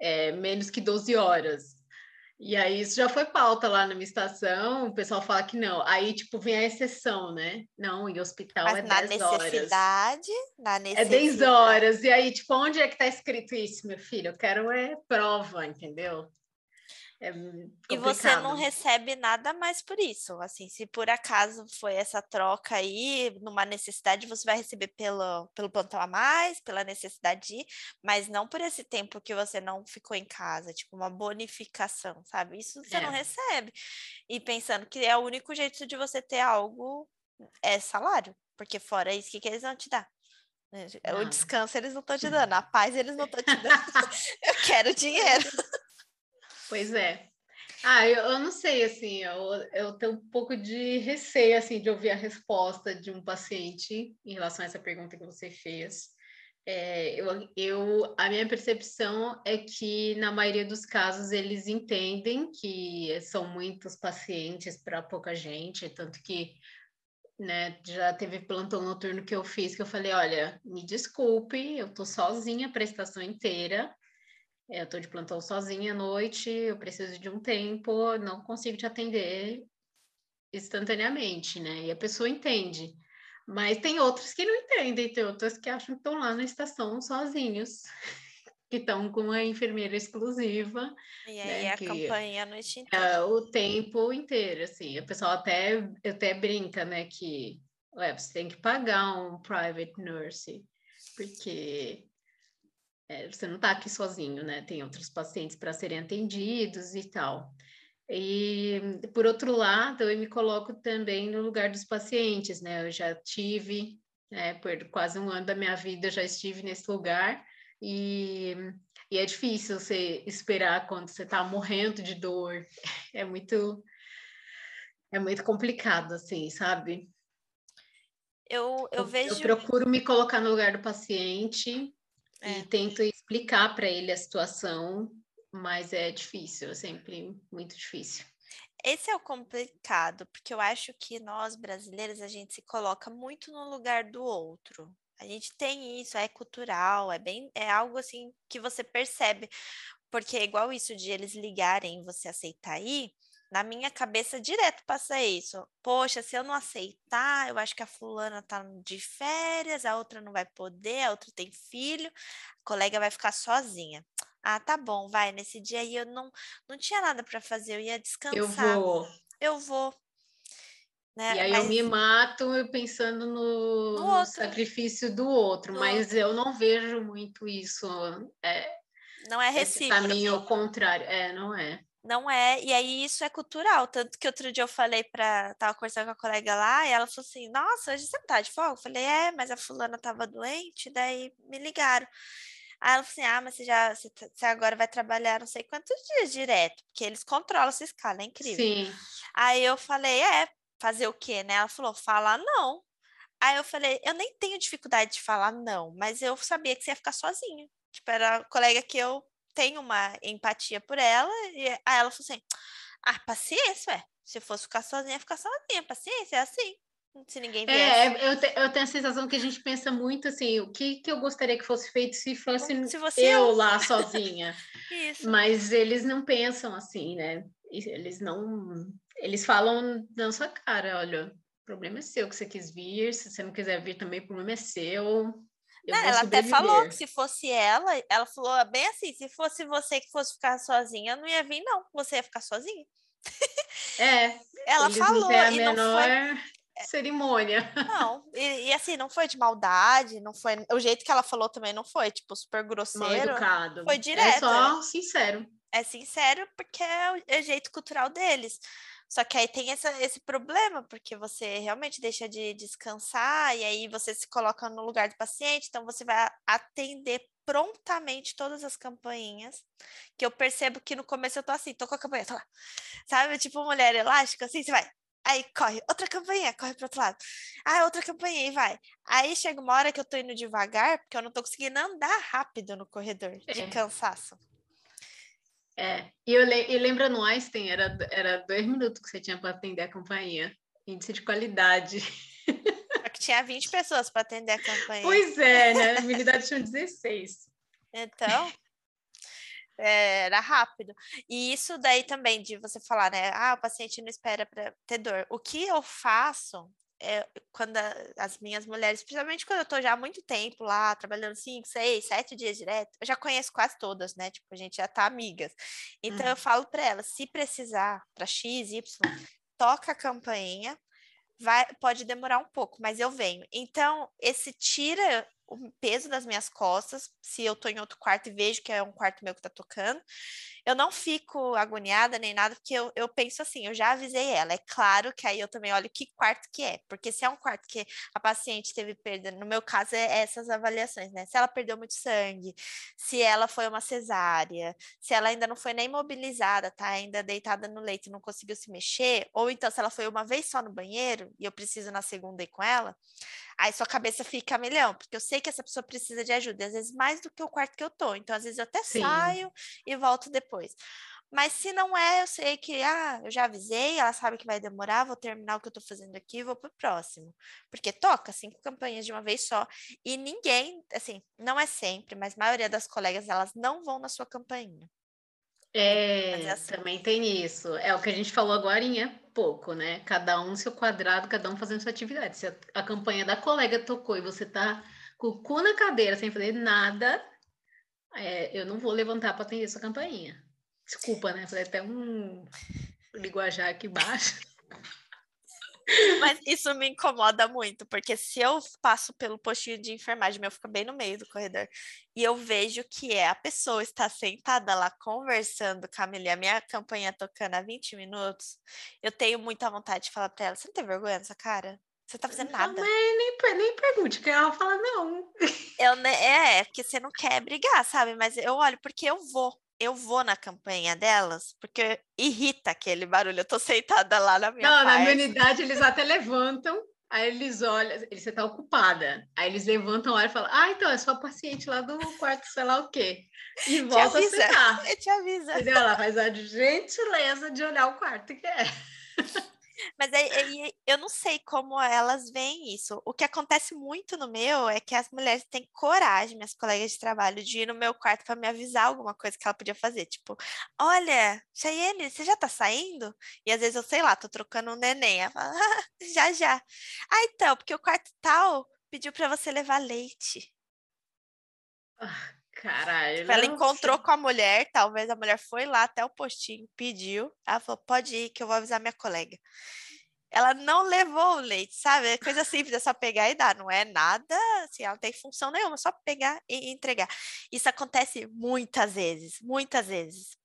é, menos que 12 horas. E aí isso já foi pauta lá na minha estação, o pessoal fala que não. Aí, tipo, vem a exceção, né? Não, em hospital
Mas
é
na
10 horas.
necessidade, na
É
necessidade.
10 horas. E aí, tipo, onde é que tá escrito isso, meu filho? Eu quero é prova, entendeu? É
E você não recebe nada mais por isso. Assim, se por acaso foi essa troca aí, numa necessidade, você vai receber pelo, pelo plantão a mais, pela necessidade mas não por esse tempo que você não ficou em casa, tipo uma bonificação, sabe? Isso você não
É.
recebe. E pensando que é o único jeito de você ter algo é salário, porque fora isso, o que, que eles vão te dar? Né, O
Nada.
descanso eles não estão te dando, a paz eles não estão te dando. Eu quero dinheiro.
Pois é. Ah, eu, eu não sei, assim, eu, eu tenho um pouco de receio, assim, de ouvir a resposta de um paciente em relação a essa pergunta que você fez. É, eu, eu, a minha percepção é que, na maioria dos casos, eles entendem que são muitos pacientes para pouca gente, tanto que, né, já teve plantão noturno que eu fiz, que eu falei, olha, me desculpe, eu tô sozinha a prestação inteira, eu estou de plantão sozinha à noite, eu preciso de um tempo, não consigo te atender instantaneamente, né? E a pessoa entende. Mas tem outros que não entendem, tem outras que acham que estão lá na estação sozinhos, que estão com a enfermeira exclusiva
E aí
Né,
a campanha a noite inteira.
é, o tempo inteiro, assim. O pessoal até, até brinca, né, que ué, você tem que pagar um private nurse, porque é, você não está aqui sozinho, né? Tem outros pacientes para serem atendidos e tal. E, por outro lado, eu me coloco também no lugar dos pacientes, né? Eu já tive, né, por quase um ano da minha vida, eu já estive nesse lugar e, e é difícil você esperar quando você está morrendo de dor. É muito, é muito complicado, assim, sabe?
Eu, eu vejo.
Eu procuro me colocar no lugar do paciente
É.
e tento explicar para ele a situação, mas é difícil, é sempre muito difícil.
Esse é o complicado, porque eu acho que nós brasileiros a gente se coloca muito no lugar do outro. A gente tem isso, é cultural, é bem, é algo assim que você percebe, porque é igual isso de eles ligarem e você aceitar ir, na minha cabeça direto passa isso. Poxa, se eu não aceitar, eu acho que a fulana tá de férias, a outra não vai poder, a outra tem filho, a colega vai ficar sozinha. Ah, tá bom, vai. Nesse dia aí eu não, não tinha nada para fazer, eu ia descansar.
Eu vou.
Eu vou. Né?
E aí eu
Mas
me mato eu pensando no,
No
no
outro.
sacrifício do outro,
Do
mas eu não vejo muito isso, é,
não é
esse
recíproco.
caminho ao contrário. É, não é.
Não é, e aí isso é cultural. Tanto que outro dia eu falei pra. Tava conversando com a colega lá, e ela falou assim: Nossa, hoje você não tá de folga? Eu falei: É, mas a fulana tava doente, daí me ligaram. Aí ela falou assim: Ah, mas você já. Você, tá- você agora vai trabalhar não sei quantos dias direto, porque eles controlam essa escala, é incrível.
Sim,
Aí eu falei: É, fazer o quê, né? Ela falou: Falar não. Aí eu falei: Eu nem tenho dificuldade de falar não, mas eu sabia que você ia ficar sozinha. Tipo, era a colega que eu tenho uma empatia por ela, e aí ela falou assim: Ah, paciência, ué. Se fosse ficar sozinha, ficar sozinha. Paciência, é assim. Se ninguém viesse.
é, eu, te- eu tenho a sensação que a gente pensa muito assim, o que, que eu gostaria que fosse feito se fosse
Se você
eu lá sozinha.
Isso.
Mas eles não pensam assim, né? Eles não. Eles falam na sua cara: olha, o problema é seu que você quis vir, se você não quiser vir também, o problema é seu.
Não, ela até falou que se fosse ela, ela falou bem assim: se fosse você que fosse ficar sozinha, não ia vir, não. Você ia ficar sozinha.
É.
ela falou. Não
a menor não foi... cerimônia.
Não, e, e, assim, não foi de maldade, não foi. O jeito que ela falou também não foi, tipo, super grosseiro. Mal
educado.
Foi direto.
É só sincero.
É sincero porque é o, é o jeito cultural deles. Só que aí tem essa, esse problema, porque você realmente deixa de descansar e aí você se coloca no lugar do paciente, então você vai atender prontamente todas as campainhas, que eu percebo que no começo eu tô assim, tô com a campainha, tô lá, sabe? Tipo mulher elástica, assim, você vai, aí corre, outra campainha, corre pro outro lado, ah, outra campainha, e vai. Aí chega uma hora que eu tô indo devagar, porque eu não tô conseguindo andar rápido no corredor, de é. cansaço.
É, e, eu, e lembra no Einstein, era, era dois minutos que você tinha para atender a companhia. Índice de qualidade.
Só que tinha 20 pessoas para atender a campanha.
Pois é, né? A minha idade tinha 16.
Então, é, era rápido. E isso daí também de você falar, né? Ah, o paciente não espera para ter dor. O que eu faço é, quando a, as minhas mulheres, principalmente quando eu tô já há muito tempo lá, trabalhando cinco, seis, sete dias direto, eu já conheço quase todas, né? Tipo, a gente já tá amigas. Então uhum. eu falo para elas, se precisar para X, Y, toca a campainha, vai, pode demorar um pouco, mas eu venho. Então, esse tira o peso das minhas costas, se eu tô em outro quarto e vejo que é um quarto meu que tá tocando. Eu não fico agoniada nem nada, porque eu, eu penso assim, eu já avisei ela. É claro que aí eu também olho que quarto que é, porque se é um quarto que a paciente teve perda, no meu caso é essas avaliações, né? Se ela perdeu muito sangue, se ela foi uma cesárea, se ela ainda não foi nem mobilizada, tá ainda deitada no leito e não conseguiu se mexer, ou então se ela foi uma vez só no banheiro e eu preciso na segunda ir com ela, Aí sua cabeça fica a milhão, porque eu sei que essa pessoa precisa de ajuda, às vezes mais do que o quarto que eu tô. Então, às vezes eu até Sim. saio e volto depois. Mas se não é, eu sei que, ah, eu já avisei, ela sabe que vai demorar, vou terminar o que eu tô fazendo aqui e vou pro próximo. Porque toca cinco campanhas de uma vez só. E ninguém, assim, não é sempre, mas a maioria das colegas, elas não vão na sua campainha.
É, é assim. também tem isso. É o que a gente falou agora em é pouco, né? Cada um no seu quadrado, cada um fazendo sua atividade. Se a, a campanha da colega tocou e você tá com o cu na cadeira sem fazer nada, é, eu não vou levantar para atender essa campainha. Desculpa, né? Falei até um linguajar aqui baixo.
Mas isso me incomoda muito, porque se eu passo pelo postinho de enfermagem, eu fico bem no meio do corredor, e eu vejo que é a pessoa está sentada lá conversando com a mulher, a minha campanha tocando há 20 minutos, eu tenho muita vontade de falar para ela: você não tem vergonha nessa cara? Você tá fazendo nada.
Não, nem, nem pergunte, que ela fala, não.
Eu, é, é, porque você não quer brigar, sabe? Mas eu olho, porque eu vou eu vou na campanha delas, porque irrita aquele barulho. Eu tô sentada lá na minha
Não,
parte.
na minha unidade eles até levantam, aí eles olham, você tá ocupada. Aí eles levantam, olham e falam, ah, então, é sua paciente lá do quarto, sei lá o quê. E volta a sentar.
Eu te avisa.
Entendeu? Ela faz a gentileza de olhar o quarto que é.
Mas aí, aí, eu não sei como elas veem isso. O que acontece muito no meu é que as mulheres têm coragem, minhas colegas de trabalho, de ir no meu quarto para me avisar alguma coisa que ela podia fazer. Tipo, olha, Cheyenne, você já tá saindo? E às vezes eu sei lá, tô trocando um neném. Ela fala, ah, já, já. Ah, então, porque o quarto tal pediu para você levar leite.
Ah, caralho.
Tipo, ela encontrou com a mulher, talvez a mulher foi lá até o postinho, pediu. Ela falou: pode ir, que eu vou avisar minha colega. Ela não levou o leite, sabe? É coisa simples, é só pegar e dar. Não é nada, assim, ela não tem função nenhuma, só pegar e entregar. Isso acontece muitas vezes, muitas vezes.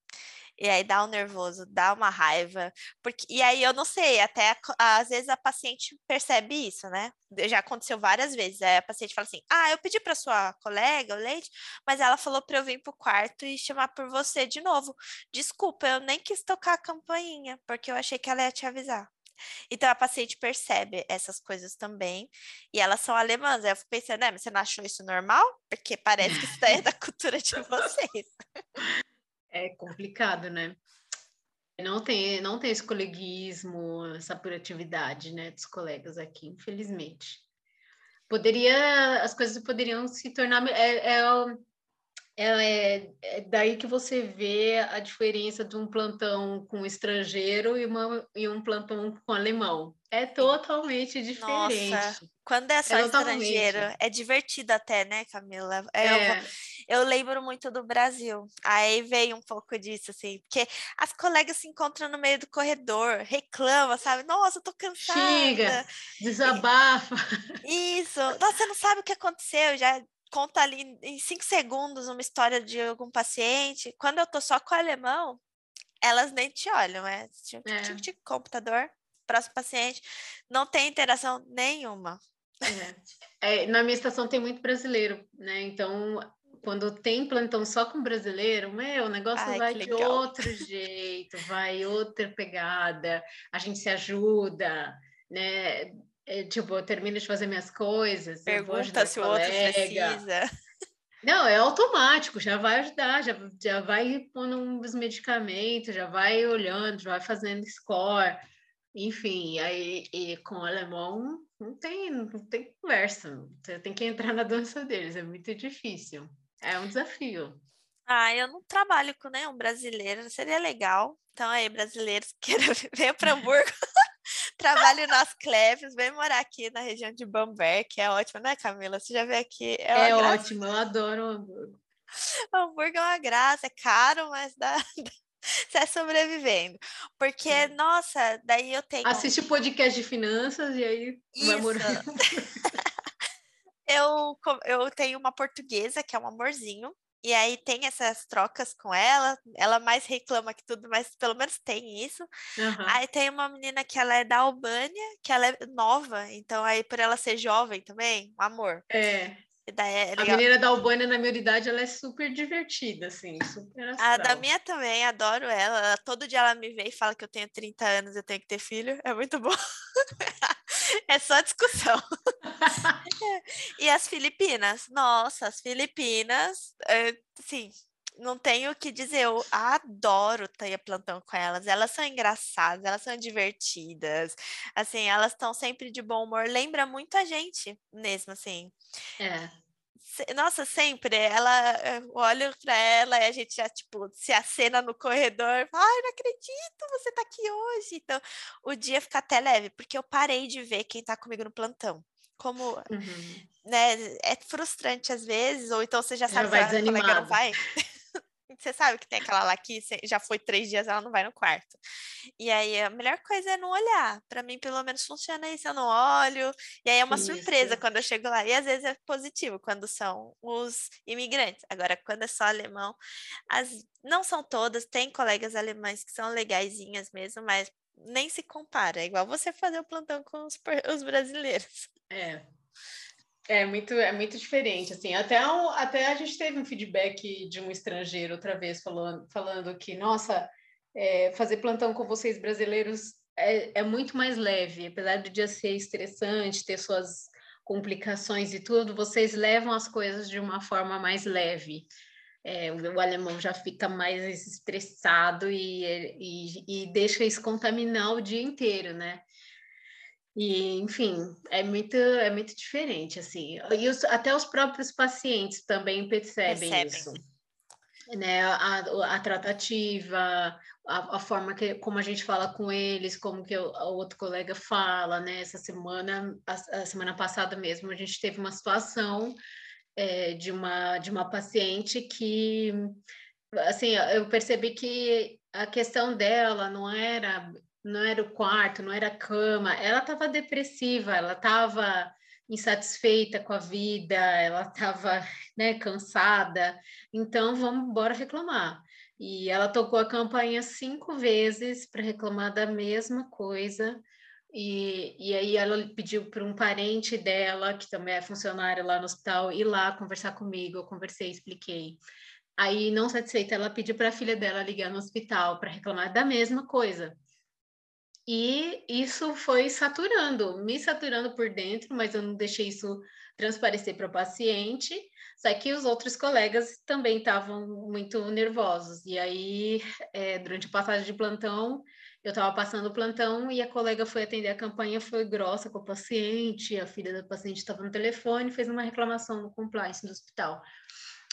E aí dá um nervoso, dá uma raiva. Porque, e aí eu não sei, até às vezes a paciente percebe isso, né? Já aconteceu várias vezes. A paciente fala assim: Ah, eu pedi para sua colega o leite, mas ela falou para eu vir pro quarto e chamar por você de novo. Desculpa, eu nem quis tocar a campainha, porque eu achei que ela ia te avisar. Então a paciente percebe essas coisas também, e elas são alemãs. Aí eu fico pensando, né, mas você não achou isso normal? Porque parece que isso daí é da cultura de vocês.
É complicado, né? Não tem, não tem esse coleguismo, essa proatividade, né, dos colegas aqui, infelizmente. Poderia, as coisas poderiam se tornar, é, é, é, é, daí que você vê a diferença de um plantão com estrangeiro e, uma, e um plantão com alemão. É totalmente diferente. Nossa,
quando é só é estrangeiro, é divertido até, né, Camila? É. Eu, eu, lembro muito do Brasil. Aí veio um pouco disso, assim, porque as colegas se encontram no meio do corredor, reclamam, sabe? Nossa, eu tô cansada.
Xinga, desabafa.
Isso. Nossa, você não sabe o que aconteceu, já conta ali em cinco segundos uma história de algum paciente. Quando eu tô só com o alemão, elas nem te olham, é tipo, é. tipo de computador, próximo paciente, não tem interação nenhuma.
É. É, na minha estação tem muito brasileiro, né? Então, quando tem plantão só com brasileiro, meu, o negócio Ai, vai de outro jeito, vai outra pegada, a gente se ajuda, né? É, tipo, eu termino de fazer minhas coisas,
pergunta se o outro precisa.
Não, é automático, já vai ajudar, já, já vai pondo uns medicamentos, já vai olhando, já vai fazendo score, enfim, aí e com o alemão não tem, não tem conversa, você tem que entrar na dança deles, é muito difícil, é um desafio.
Ah, eu não trabalho com nenhum brasileiro, seria legal. Então aí, brasileiros que queiram vir para Hamburgo, Trabalho nas Cleves, vem morar aqui na região de Bamberg, que é ótimo, né, Camila? Você já veio aqui?
É, é ótimo, eu adoro. O Hamburgo
é uma graça, é caro, mas dá, você é sobrevivendo. Porque, é. nossa, daí eu tenho.
Assiste o podcast de finanças e aí Isso. vai morar.
eu, eu tenho uma portuguesa que é um amorzinho, e aí tem essas trocas com ela, ela mais reclama que tudo, mas pelo menos tem isso. Uhum. Aí tem uma menina que ela é da Albânia, que ela é nova, então aí por ela ser jovem também, um amor.
É. É a menina da Albânia, na minha idade, ela é super divertida, assim, super astral.
A da minha também, adoro ela. Todo dia ela me vê e fala que eu tenho 30 anos, eu tenho que ter filho. É muito bom. é só discussão. e as Filipinas? Nossa, as Filipinas, é, sim, não tenho o que dizer, eu adoro ter plantão com elas. Elas são engraçadas, elas são divertidas. Assim, elas estão sempre de bom humor. Lembra muito a gente mesmo, assim.
É.
Nossa, sempre. Ela, eu olho para ela e a gente já, tipo, se acena no corredor. Ai, não acredito, você tá aqui hoje. Então, o dia fica até leve, porque eu parei de ver quem tá comigo no plantão. Como, uhum. né, é frustrante às vezes, ou então você já sabe
já vai que a colega
não vai. Você sabe que tem aquela lá que já foi três dias, ela não vai no quarto. E aí a melhor coisa é não olhar. Para mim, pelo menos, funciona isso. Eu não olho. E aí é uma isso. surpresa quando eu chego lá. E às vezes é positivo quando são os imigrantes. Agora, quando é só alemão, as... não são todas, tem colegas alemães que são legaisinhas mesmo, mas nem se compara. É igual você fazer o plantão com os, os brasileiros.
É, é muito, é muito diferente, assim, até, um, até a gente teve um feedback de um estrangeiro outra vez falando, falando que, nossa, é, fazer plantão com vocês brasileiros é, é muito mais leve, apesar do dia ser estressante, ter suas complicações e tudo, vocês levam as coisas de uma forma mais leve. É, o, o, alemão já fica mais estressado e, e, e deixa isso contaminar o dia inteiro, né? E, enfim, é muito, é muito diferente, assim. E os, até os próprios pacientes também percebem, percebem. isso. Né? A, a tratativa, a, a, forma que, como a gente fala com eles, como que o, outro colega fala, né? Essa semana, a, a, semana passada mesmo, a gente teve uma situação é, de, uma, de uma paciente que, assim, eu percebi que a questão dela não era não era o quarto, não era a cama, ela estava depressiva, ela estava insatisfeita com a vida, ela estava né, cansada, então vamos embora reclamar. E ela tocou a campainha cinco vezes para reclamar da mesma coisa. E, e aí ela pediu para um parente dela, que também é funcionário lá no hospital, ir lá conversar comigo. Eu conversei, expliquei. Aí, não satisfeita, ela pediu para a filha dela ligar no hospital para reclamar da mesma coisa. E isso foi saturando, me saturando por dentro, mas eu não deixei isso transparecer para o paciente. Só que os outros colegas também estavam muito nervosos. E aí, é, durante a passagem de plantão, eu estava passando o plantão e a colega foi atender a campanha, foi grossa com o paciente, a filha da paciente estava no telefone, fez uma reclamação no compliance do hospital.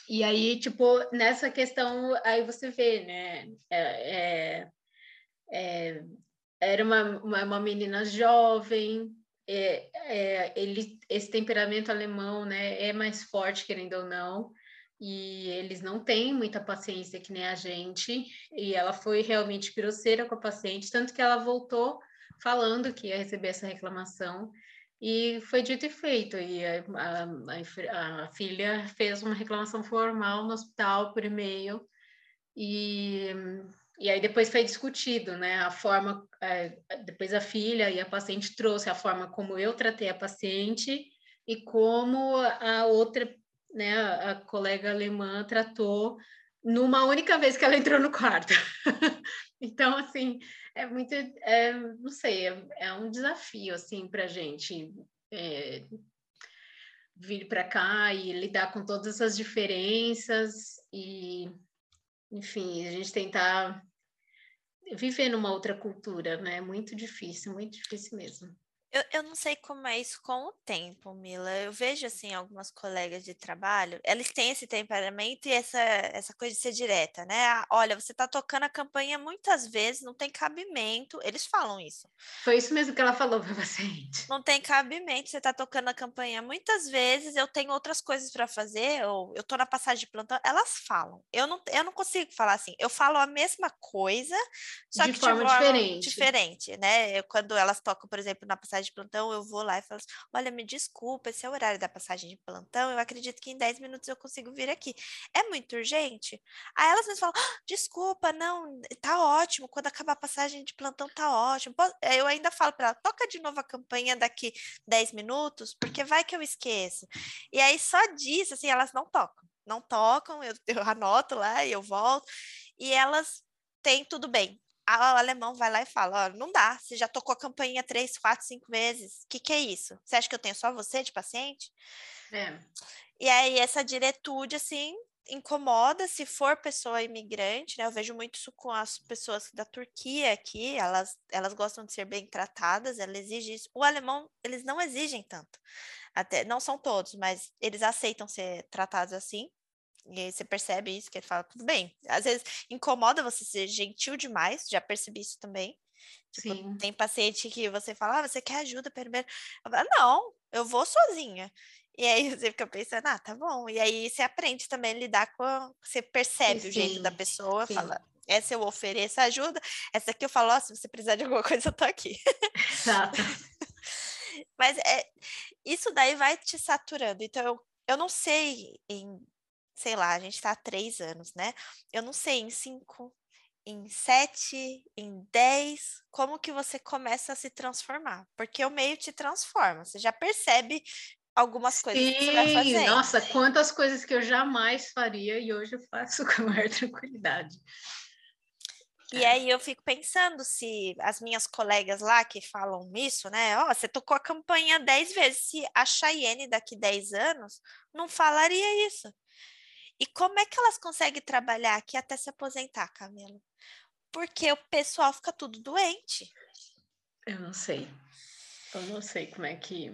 e aí, tipo, nessa questão, aí você vê, né? É, é, é, era uma, uma, uma, menina jovem, é, é, ele, esse temperamento alemão, né, é mais forte, querendo ou não, e eles não têm muita paciência que nem a gente, e ela foi realmente grosseira com a paciente, tanto que ela voltou falando que ia receber essa reclamação, e foi dito e feito, e a, a, a filha fez uma reclamação formal no hospital por e-mail, e e aí depois foi discutido, né? A forma, é, depois a filha e a paciente trouxe a forma como eu tratei a paciente e como a outra, né, a colega alemã tratou numa única vez que ela entrou no quarto. então, assim, é muito, é, não sei, é, é um desafio, assim, para gente é, vir para cá e lidar com todas essas diferenças e, enfim, a gente tentar viver numa outra cultura, né? Muito difícil, muito difícil mesmo.
Eu, eu não sei como é isso com o tempo, Mila. Eu vejo, assim, algumas colegas de trabalho, eles têm esse temperamento e essa, essa coisa de ser direta, né? Ah, olha, você tá tocando a campanha muitas vezes, não tem cabimento. Eles falam isso.
Foi isso mesmo que ela falou para paciente.
Não tem cabimento, você tá tocando a campanha muitas vezes, eu tenho outras coisas para fazer, ou eu tô na passagem de plantão. Elas falam. Eu não, eu não consigo falar assim. Eu falo a mesma coisa, só
de
que
forma
de forma
diferente.
diferente, né? Eu, quando elas tocam, por exemplo, na passagem de plantão, eu vou lá e falo assim: olha, me desculpa, esse é o horário da passagem de plantão, eu acredito que em 10 minutos eu consigo vir aqui. É muito urgente? Aí elas me falam: ah, desculpa, não, tá ótimo, quando acabar a passagem de plantão tá ótimo. Eu ainda falo para ela: toca de novo a campanha daqui 10 minutos, porque vai que eu esqueço. E aí só disso, assim, elas não tocam. Não tocam, eu, eu anoto lá e eu volto. E elas têm tudo bem o alemão vai lá e fala: ó, não dá, você já tocou a campainha três, quatro, cinco vezes. O que, que é isso? Você acha que eu tenho só você de paciente?
É.
E aí, essa diretude, assim, incomoda se for pessoa imigrante, né? Eu vejo muito isso com as pessoas da Turquia aqui, elas, elas gostam de ser bem tratadas, elas exigem isso. O alemão, eles não exigem tanto. Até, não são todos, mas eles aceitam ser tratados assim. E aí você percebe isso, que ele fala, tudo bem. Às vezes incomoda você ser gentil demais, já percebi isso também. Tipo,
Sim.
tem paciente que você fala, ah, você quer ajuda primeiro? Eu falo, não, eu vou sozinha. E aí você fica pensando, ah, tá bom. E aí você aprende também a lidar com. A... Você percebe
sim,
o jeito da pessoa,
sim.
fala, essa eu ofereço ajuda, essa aqui eu falo, oh, se você precisar de alguma coisa, eu tô aqui.
Exato.
Mas é, isso daí vai te saturando. Então, eu, eu não sei em sei lá, a gente está há três anos, né? Eu não sei, em cinco, em sete, em dez, como que você começa a se transformar? Porque o meio te transforma, você já percebe algumas coisas
Sim,
que você vai fazer.
Nossa, quantas coisas que eu jamais faria e hoje eu faço com maior tranquilidade.
E aí eu fico pensando se as minhas colegas lá que falam isso, né? Ó, oh, você tocou a campanha dez vezes, se a Cheyenne daqui dez anos não falaria isso. E como é que elas conseguem trabalhar aqui até se aposentar, Camila? Porque o pessoal fica tudo doente.
Eu não sei. Eu não sei como é que.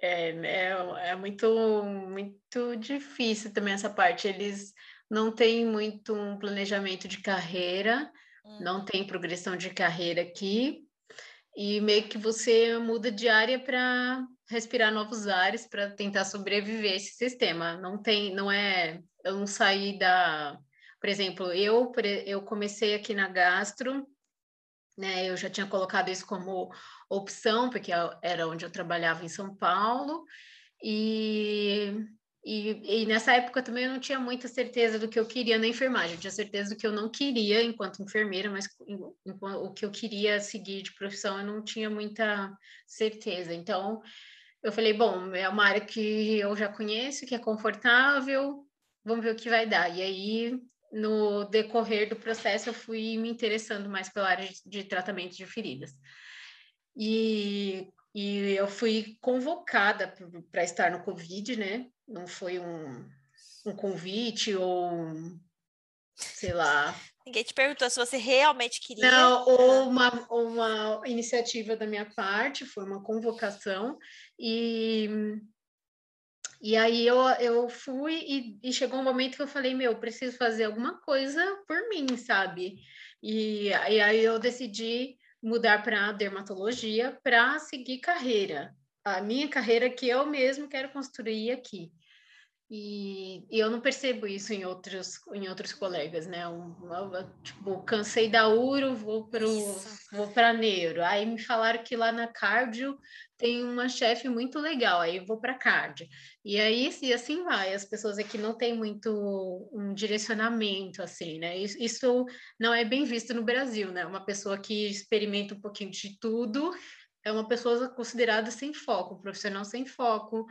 É, é, é muito, muito difícil também essa parte. Eles não têm muito um planejamento de carreira, hum. não tem progressão de carreira aqui, e meio que você muda de área para respirar novos ares para tentar sobreviver esse sistema. Não tem, não é, eu não saí da, por exemplo, eu eu comecei aqui na gastro, né? Eu já tinha colocado isso como opção porque era onde eu trabalhava em São Paulo e e, e, nessa época também eu não tinha muita certeza do que eu queria na enfermagem. Eu tinha certeza do que eu não queria enquanto enfermeira, mas o que eu queria seguir de profissão eu não tinha muita certeza. Então, eu falei, bom, é uma área que eu já conheço, que é confortável, vamos ver o que vai dar. E aí, no decorrer do processo, eu fui me interessando mais pela área de, tratamento de feridas. E, e eu fui convocada para estar no Covid, né? Não foi um, um convite ou, sei lá,
Ninguém te perguntou se você realmente queria.
Não, ou uma, uma iniciativa da minha parte, foi uma convocação, e, E aí eu, eu fui e, e, chegou um momento que eu falei, meu, preciso fazer alguma coisa por mim, sabe? E, e aí eu decidi mudar para dermatologia para seguir carreira. A minha carreira que eu mesmo quero construir aqui. E, e, eu não percebo isso em outros, em outros colegas, né? Um, tipo, cansei da uro, vou para vou para neuro. Aí me falaram que lá na cardio tem uma chefe muito legal, aí eu vou para cardio. E aí e assim vai. As pessoas aqui não têm muito um direcionamento assim, né? Isso, isso não é bem visto no Brasil, né? Uma pessoa que experimenta um pouquinho de tudo é uma pessoa considerada sem foco, um profissional sem foco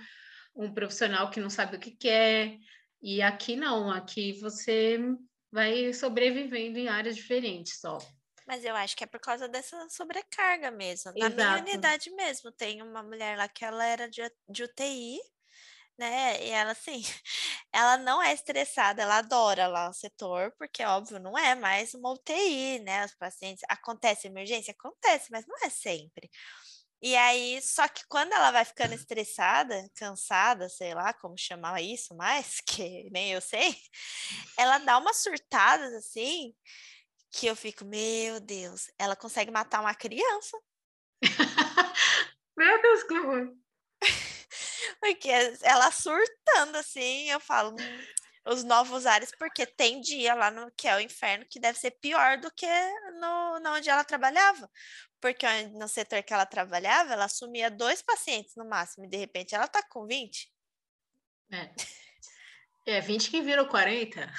um profissional que não sabe o que quer. E aqui não, aqui você vai sobrevivendo em áreas diferentes só.
Mas eu acho que é por causa dessa sobrecarga mesmo. Na Exato. minha unidade mesmo, tem uma mulher lá que ela era de, de UTI, né? E ela, assim, ela não é estressada, ela adora lá o setor, porque, óbvio, não é mais uma UTI, né? Os pacientes. Acontece emergência? Acontece, mas não é sempre. E aí, só que quando ela vai ficando estressada, cansada, sei lá como chamar isso mais, que nem eu sei, ela dá umas surtadas assim, que eu fico, meu Deus, ela consegue matar uma criança.
meu Deus, que horror.
Porque ela surtando assim, eu falo, hum, os novos ares, porque tem dia lá no que é o inferno que deve ser pior do que no, no onde ela trabalhava porque no setor que ela trabalhava, ela assumia dois pacientes no máximo, e de repente ela tá com 20.
É, é 20 que virou 40.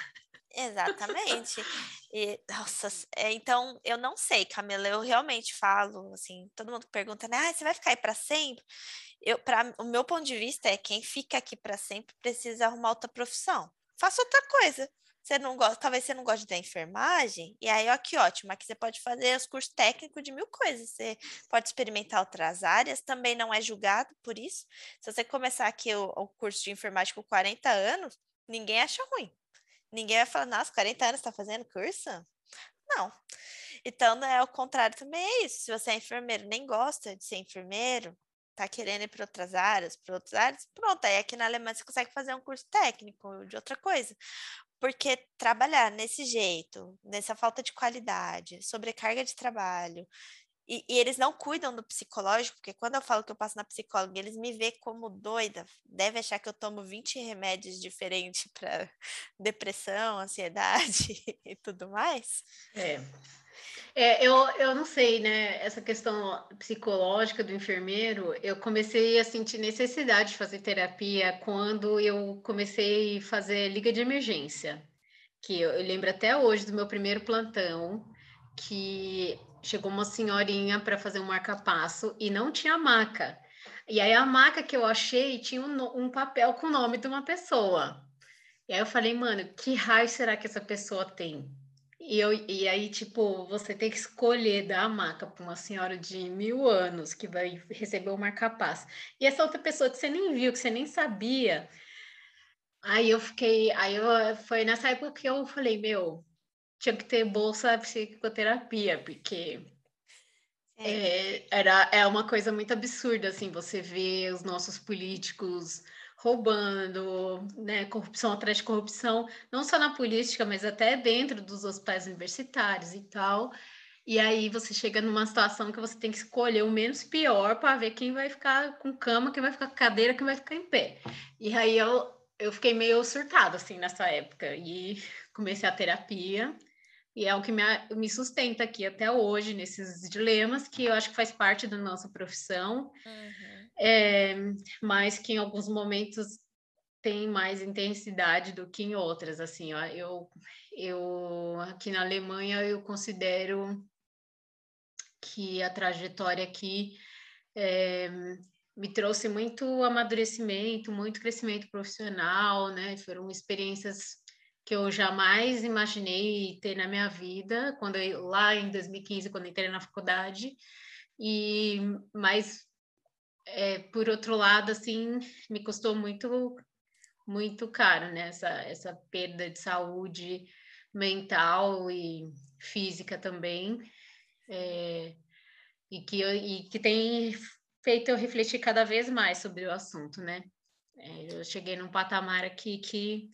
Exatamente. E, nossa, é, então eu não sei, Camila, eu realmente falo, assim, todo mundo pergunta, né? Ah, você vai ficar aí para sempre? Eu, para o meu ponto de vista é quem fica aqui para sempre precisa arrumar outra profissão. Faça outra coisa você não gosta, talvez você não goste da enfermagem, e aí, ó, que ótimo, aqui você pode fazer os cursos técnicos de mil coisas, você pode experimentar outras áreas, também não é julgado por isso. Se você começar aqui o, o curso de enfermagem com 40 anos, ninguém acha ruim. Ninguém vai falar, nossa, 40 anos está fazendo curso? Não. Então, né, o contrário também é isso. Se você é enfermeiro, nem gosta de ser enfermeiro, tá querendo ir para outras áreas, para outras áreas, pronto, aí aqui na Alemanha você consegue fazer um curso técnico de outra coisa. Porque trabalhar nesse jeito, nessa falta de qualidade, sobrecarga de trabalho, e, e, eles não cuidam do psicológico, porque quando eu falo que eu passo na psicóloga, eles me veem como doida, deve achar que eu tomo 20 remédios diferentes para depressão, ansiedade e tudo mais.
É. É, eu, eu não sei, né? Essa questão psicológica do enfermeiro, eu comecei a sentir necessidade de fazer terapia quando eu comecei a fazer liga de emergência. Que eu, eu lembro até hoje do meu primeiro plantão, que chegou uma senhorinha para fazer um marca-passo e não tinha maca. E aí a maca que eu achei tinha um, um papel com o nome de uma pessoa. E aí eu falei, mano, que raio será que essa pessoa tem? E, eu, e aí, tipo, você tem que escolher dar a maca para uma senhora de mil anos que vai receber o marca-paz. E essa outra pessoa que você nem viu, que você nem sabia. Aí eu fiquei. Aí eu, foi nessa época que eu falei, meu, tinha que ter bolsa psicoterapia, porque é. É, era, é uma coisa muito absurda, assim, você vê os nossos políticos roubando, né, corrupção atrás de corrupção, não só na política, mas até dentro dos hospitais universitários e tal. E aí você chega numa situação que você tem que escolher o menos pior para ver quem vai ficar com cama, quem vai ficar com cadeira, quem vai ficar em pé. E aí eu, eu fiquei meio surtada assim nessa época e comecei a terapia. E é o que me, me sustenta aqui até hoje, nesses dilemas, que eu acho que faz parte da nossa profissão. Uhum é, mas que em alguns momentos tem mais intensidade do que em outras. Assim, ó, eu, eu aqui na Alemanha eu considero que a trajetória aqui é, me trouxe muito amadurecimento, muito crescimento profissional, né? Foram experiências que eu jamais imaginei ter na minha vida, quando eu, lá em 2015, quando entrei na faculdade, e mas é, por outro lado, assim, me custou muito, muito caro, né? Essa, essa perda de saúde mental e física também, é, e, que, e que tem feito eu refletir cada vez mais sobre o assunto, né? É, eu cheguei num patamar aqui que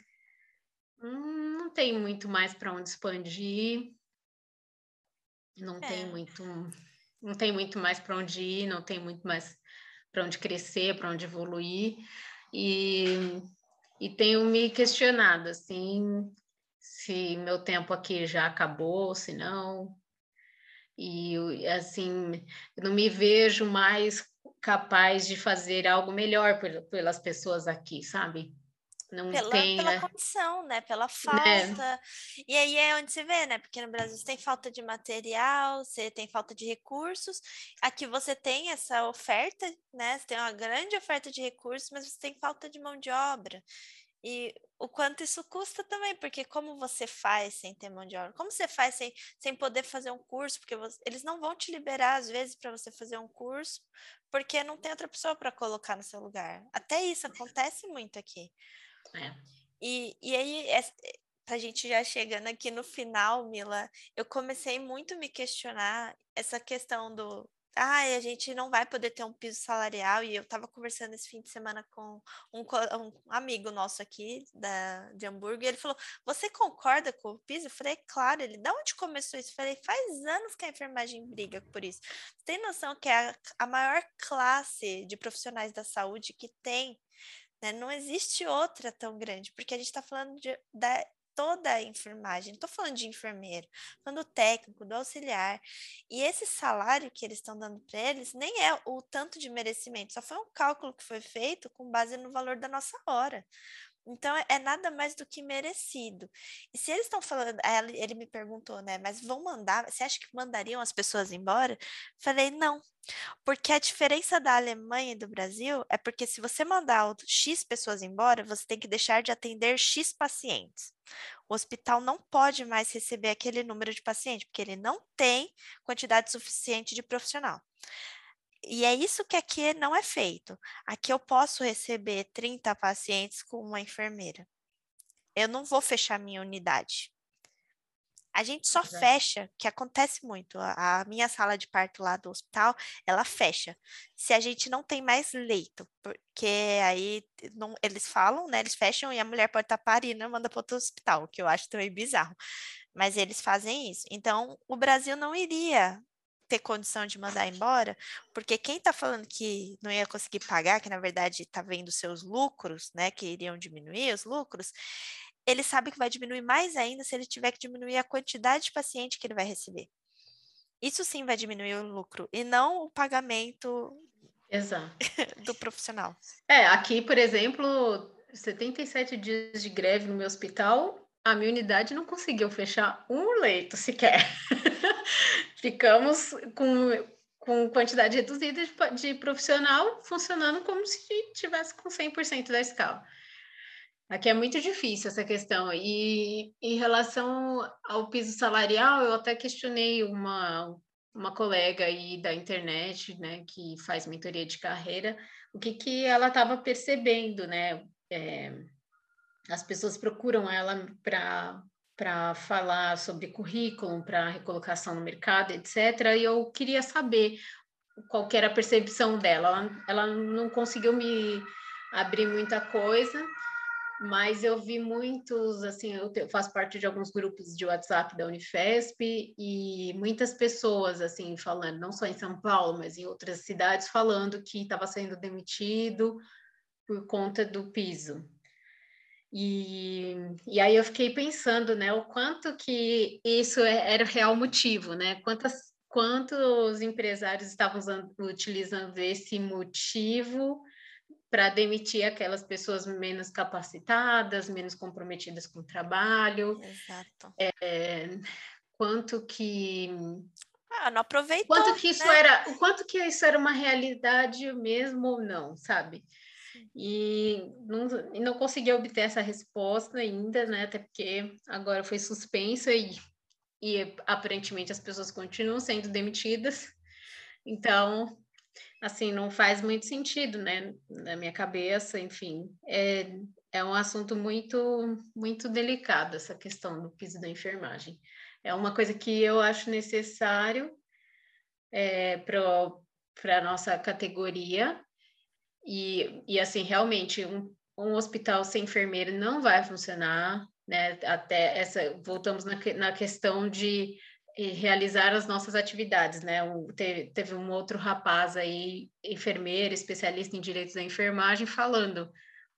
hum, não tem muito mais para onde expandir, não é. tem muito, não tem muito mais para onde ir, não tem muito mais para onde crescer, para onde evoluir. E, e tenho me questionado assim se meu tempo aqui já acabou, se não. E assim, não me vejo mais capaz de fazer algo melhor pelas pessoas aqui, sabe?
Não pela, tem, pela condição, né? Pela né? falta. É. E aí é onde se vê, né? Porque no Brasil você tem falta de material, você tem falta de recursos. Aqui você tem essa oferta, né? Você tem uma grande oferta de recursos, mas você tem falta de mão de obra. E o quanto isso custa também, porque como você faz sem ter mão de obra? Como você faz sem, sem poder fazer um curso? Porque você, eles não vão te liberar, às vezes, para você fazer um curso, porque não tem outra pessoa para colocar no seu lugar. Até isso acontece muito aqui. É. E, e aí, é, a gente já chegando aqui no final, Mila, eu comecei muito a me questionar essa questão do ah, a gente não vai poder ter um piso salarial. E eu estava conversando esse fim de semana com um, um, amigo nosso aqui da, de Hamburgo, e ele falou: Você concorda com o piso? Eu falei, claro, ele, da onde começou isso? Eu falei, faz anos que a enfermagem briga por isso. Você tem noção que é a, a maior classe de profissionais da saúde que tem né? Não existe outra tão grande, porque a gente está falando de, da, toda a enfermagem, estou falando de enfermeiro, falando do técnico, do auxiliar. E esse salário que eles estão dando para eles nem é o tanto de merecimento, só foi um cálculo que foi feito com base no valor da nossa hora. Então é, nada mais do que merecido. E se eles estão falando, ele me perguntou, né? Mas vão mandar? Você acha que mandariam as pessoas embora? Falei, não. Porque a diferença da Alemanha e do Brasil é porque se você mandar X pessoas embora, você tem que deixar de atender X pacientes. O hospital não pode mais receber aquele número de pacientes, porque ele não tem quantidade suficiente de profissional. E é isso que aqui não é feito. Aqui eu posso receber 30 pacientes com uma enfermeira. Eu não vou fechar minha unidade. A gente só Exato. fecha, que acontece muito. A, minha sala de parto lá do hospital, ela fecha. Se a gente não tem mais leito, porque aí não, eles falam, né? Eles fecham e a mulher pode estar parindo e manda para outro hospital, o que eu acho também bizarro. Mas eles fazem isso. Então, o Brasil não iria ter condição de mandar embora, porque quem está falando que não ia conseguir pagar, que na verdade está vendo seus lucros, né, que iriam diminuir os lucros, ele sabe que vai diminuir mais ainda se ele tiver que diminuir a quantidade de paciente que ele vai receber. Isso sim vai diminuir o lucro e não o pagamento
Exato.
do profissional.
É, aqui, por exemplo, 77 dias de greve no meu hospital, a minha unidade não conseguiu fechar um leito sequer. Ficamos com, com quantidade reduzida de, de profissional funcionando como se tivesse com 100% da escala. Aqui é muito difícil essa questão. E em relação ao piso salarial, eu até questionei uma, uma colega aí da internet, né, que faz mentoria de carreira, o que, que ela estava percebendo, né? É, as pessoas procuram ela para para falar sobre currículo, para recolocação no mercado, etc. E eu queria saber qual era a percepção dela. Ela, ela não conseguiu me abrir muita coisa, mas eu vi muitos, assim, eu faço parte de alguns grupos de WhatsApp da Unifesp e muitas pessoas, assim, falando, não só em São Paulo, mas em outras cidades, falando que estava sendo demitido por conta do piso. E, e aí eu fiquei pensando, né, o quanto que isso é, era o real motivo, né? Quantas, quantos empresários estavam usando, utilizando esse motivo para demitir aquelas pessoas menos capacitadas, menos comprometidas com o trabalho.
Exato.
É, quanto que
ah, não aproveitou.
Quanto que isso
né?
era, o quanto que isso era uma realidade mesmo ou não, sabe? E não, não consegui obter essa resposta ainda, né? Até porque agora foi suspensa e, e aparentemente as pessoas continuam sendo demitidas. Então, assim, não faz muito sentido, né? Na minha cabeça, enfim, é, é um assunto muito, muito delicado essa questão do piso da enfermagem. É uma coisa que eu acho necessário é, para a nossa categoria, E, e assim, realmente, um, um hospital sem enfermeiro não vai funcionar, né? Até essa, voltamos na, na questão de realizar as nossas atividades, né? Um, teve, teve um outro rapaz aí, enfermeiro, especialista em direitos da enfermagem, falando: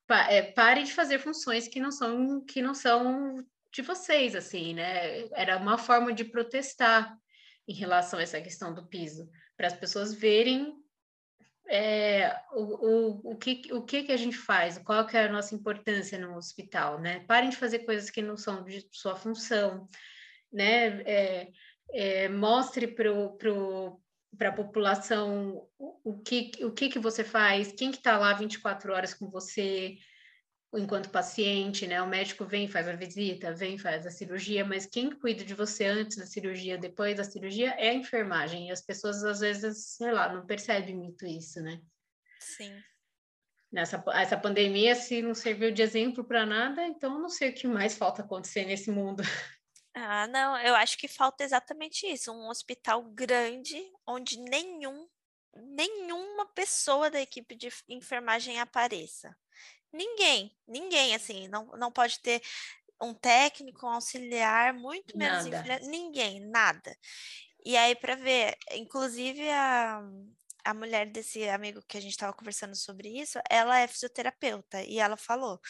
pa, é, pare de fazer funções que não são que não são de vocês, assim, né? Era uma forma de protestar em relação a essa questão do piso, para as pessoas verem é, o, o, o, que, o que que a gente faz, qual que é a nossa importância no hospital, né? Parem de fazer coisas que não são de sua função, né? É, é, mostre para a população o, o, que, o que, que você faz, quem que está lá 24 horas com você enquanto paciente, né? O médico vem, faz a visita, vem, faz a cirurgia, mas quem cuida de você antes da cirurgia, depois da cirurgia, é a enfermagem. E as pessoas, às vezes, sei lá, não percebem muito isso, né?
Sim.
Nessa, essa pandemia, se não serviu de exemplo para nada, então não sei o que mais falta acontecer nesse mundo.
Ah, não, eu acho que falta exatamente isso, um hospital grande onde nenhum, nenhuma pessoa da equipe de enfermagem apareça. Ninguém, ninguém, assim, não, não pode ter um técnico, um auxiliar, muito menos ninguém, nada. E aí, para ver, inclusive a, a mulher desse amigo que a gente estava conversando sobre isso, ela é fisioterapeuta e ela falou: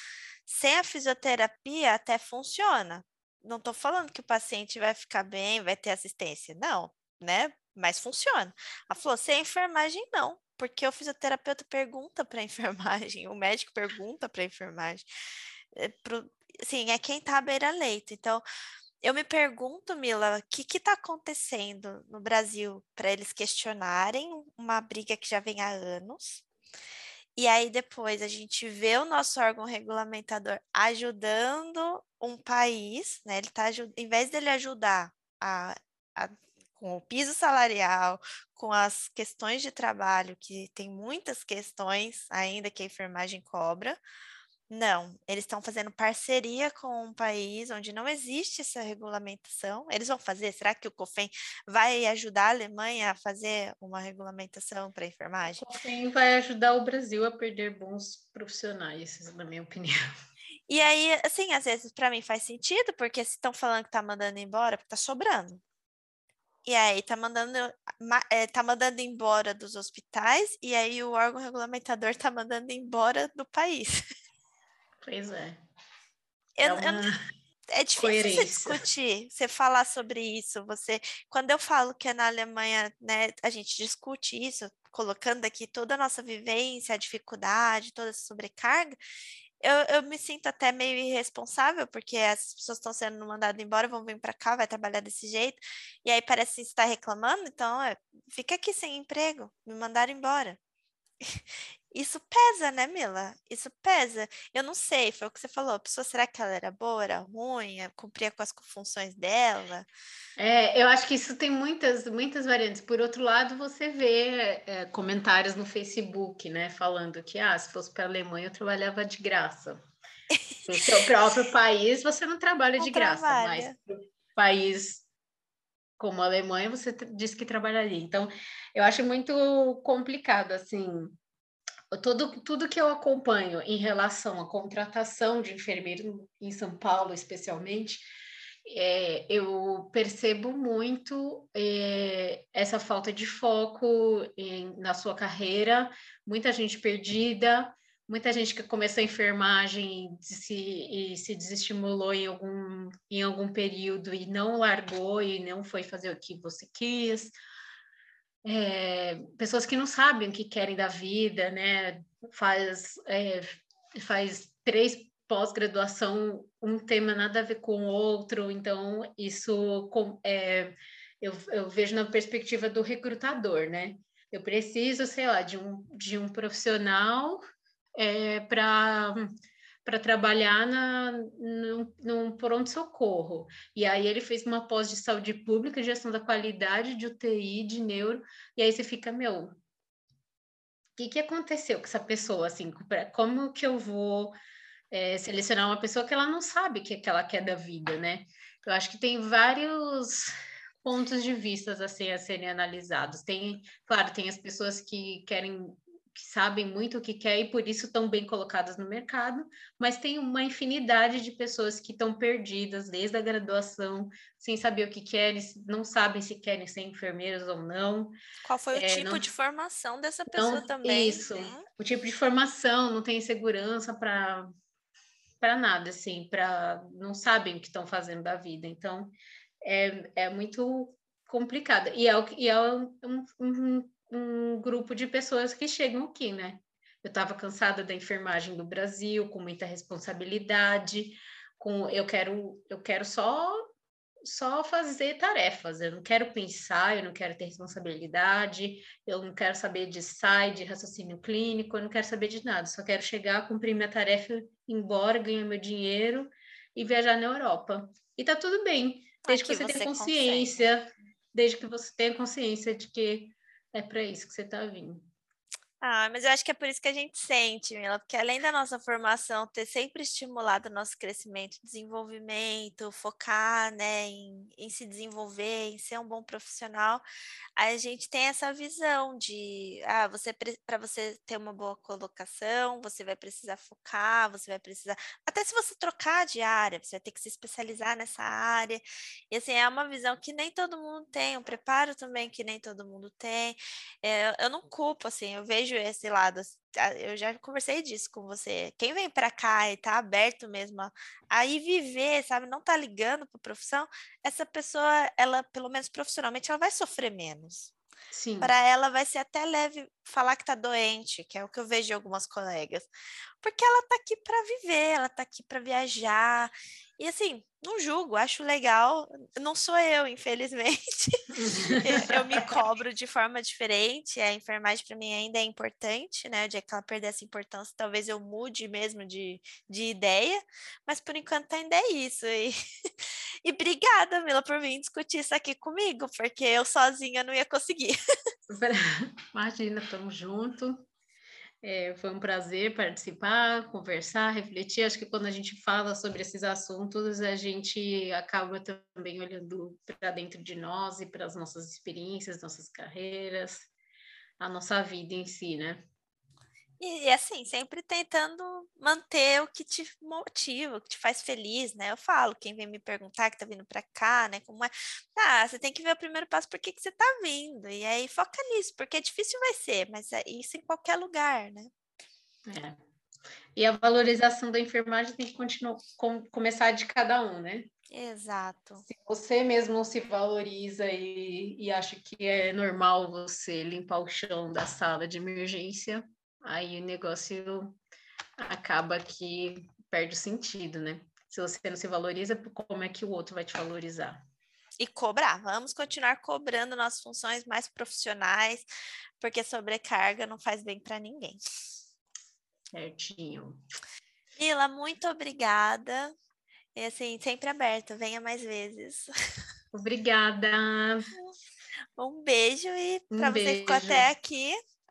sem a fisioterapia até funciona, não estou falando que o paciente vai ficar bem, vai ter assistência, não, né? Mas funciona. Ela falou, sem enfermagem, não, porque o fisioterapeuta pergunta para a enfermagem, o médico pergunta para a enfermagem. É, pro, assim, é quem está à beira-leito. Então, eu me pergunto, Mila, o que está acontecendo no Brasil para eles questionarem uma briga que já vem há anos, e aí depois a gente vê o nosso órgão regulamentador ajudando um país, né? Ele tá em vez dele ajudar a, a, com o piso salarial, com as questões de trabalho, que tem muitas questões ainda que a enfermagem cobra, não, eles estão fazendo parceria com um país onde não existe essa regulamentação. Eles vão fazer? Será que o COFEN vai ajudar a Alemanha a fazer uma regulamentação para enfermagem?
O COFEN vai ajudar o Brasil a perder bons profissionais, na minha opinião.
E aí, assim, às vezes para mim faz sentido, porque se estão falando que está mandando embora, porque está sobrando. E aí tá mandando, é, tá mandando embora dos hospitais, e aí o órgão regulamentador tá mandando embora do país.
Pois é.
Eu, é, uma... eu, é difícil Coerência. você discutir, você falar sobre isso. Você, quando eu falo que é na Alemanha, né, a gente discute isso, colocando aqui toda a nossa vivência, a dificuldade, toda essa sobrecarga, eu, eu me sinto até meio irresponsável, porque as pessoas estão sendo mandadas embora, vão vir para cá, vai trabalhar desse jeito, e aí parece que está reclamando, então é, fica aqui sem emprego, me mandaram embora. Isso pesa, né, Mila? Isso pesa. Eu não sei, foi o que você falou. A pessoa, será que ela era boa, era ruim, cumpria com as funções dela?
É, eu acho que isso tem muitas, muitas variantes. Por outro lado, você vê é, comentários no Facebook, né, falando que, ah, se fosse para a Alemanha, eu trabalhava de graça. No seu próprio país, você não trabalha não de graça, trabalha. mas no país como a Alemanha, você disse que trabalharia. Então, eu acho muito complicado, assim, Todo, tudo que eu acompanho em relação à contratação de enfermeiro em São Paulo, especialmente, é, eu percebo muito é, essa falta de foco em, na sua carreira, muita gente perdida, muita gente que começou a enfermagem se, e se desestimulou em algum, em algum período e não largou e não foi fazer o que você quis é, pessoas que não sabem o que querem da vida, né? Faz, é, faz três pós-graduação, um tema nada a ver com o outro, então isso é, eu, eu vejo na perspectiva do recrutador, né? Eu preciso, sei lá, de um, de um profissional é, para para trabalhar na, num, num pronto-socorro. E aí ele fez uma pós de saúde pública, gestão da qualidade de UTI, de neuro, e aí você fica, meu, o que, que aconteceu com essa pessoa, assim, como que eu vou é, selecionar uma pessoa que ela não sabe o que, que ela quer da vida, né? Eu acho que tem vários pontos de vista assim a serem analisados. Tem, claro, tem as pessoas que querem que sabem muito o que quer e por isso estão bem colocadas no mercado, mas tem uma infinidade de pessoas que estão perdidas desde a graduação, sem saber o que querem, não sabem se querem ser enfermeiros ou não.
Qual foi o é, tipo não, de formação dessa pessoa
não,
também?
Isso, né? o tipo de formação, não tem segurança para para nada, assim, para não sabem o que estão fazendo da vida. Então, é, é muito complicado. E é, e é um, um, um grupo de pessoas que chegam aqui, né? Eu estava cansada da enfermagem do Brasil, com muita responsabilidade, com eu quero eu quero só só fazer tarefas, eu não quero pensar, eu não quero ter responsabilidade, eu não quero saber de SAI, de raciocínio clínico, eu não quero saber de nada, só quero chegar, cumprir minha tarefa, ir embora, ganhar meu dinheiro e viajar na Europa. E tá tudo bem, desde Aqui que você, você tenha consciência, consegue. desde que você tenha consciência de que é para isso que você está vindo.
Ah, mas eu acho que é por isso que a gente sente, Mila, porque além da nossa formação ter sempre estimulado o nosso crescimento, desenvolvimento, focar né, em, em se desenvolver, em ser um bom profissional, a gente tem essa visão de ah, você para você ter uma boa colocação, você vai precisar focar, você vai precisar. Até se você trocar de área, você vai ter que se especializar nessa área. E assim, é uma visão que nem todo mundo tem, um preparo também que nem todo mundo tem. É, eu não culpo, assim, eu vejo vejo esse lado. Eu já conversei disso com você. Quem vem para cá e tá aberto mesmo a, a ir viver, sabe, não tá ligando para profissão, essa pessoa, ela, pelo menos profissionalmente, ela vai sofrer menos. Para ela vai ser até leve falar que tá doente, que é o que eu vejo de algumas colegas. Porque ela tá aqui para viver, ela tá aqui para viajar. E assim, não julgo, acho legal. Não sou eu, infelizmente. eu, me cobro de forma diferente. A enfermagem para mim ainda é importante, né? De que ela perder essa importância, talvez eu mude mesmo de, de ideia. Mas por enquanto ainda é isso. E, e obrigada, Mila, por vir discutir isso aqui comigo, porque eu sozinha não ia conseguir.
Imagina, estamos juntos. É, foi um prazer participar, conversar, refletir. Acho que quando a gente fala sobre esses assuntos, a gente acaba também olhando para dentro de nós e para as nossas experiências, nossas carreiras, a nossa vida em si, né?
E, assim, sempre tentando manter o que te motiva, o que te faz feliz, né? Eu falo, quem vem me perguntar que tá vindo para cá, né? Como é? Ah, você tem que ver o primeiro passo, por que, que você tá vindo? E aí foca nisso, porque difícil vai ser, mas é isso em qualquer lugar, né?
É. E a valorização da enfermagem tem que continuar, com, começar de cada um, né?
Exato.
Se você mesmo se valoriza e, e acha que é normal você limpar o chão da sala de emergência, aí o negócio acaba que perde o sentido, né? Se você não se valoriza, como é que o outro vai te valorizar?
E cobrar, vamos continuar cobrando nossas funções mais profissionais, porque sobrecarga não faz bem para ninguém.
Certinho.
Mila, muito obrigada. E assim, sempre aberto, venha mais vezes.
Obrigada.
Um beijo e um para você que ficou até aqui,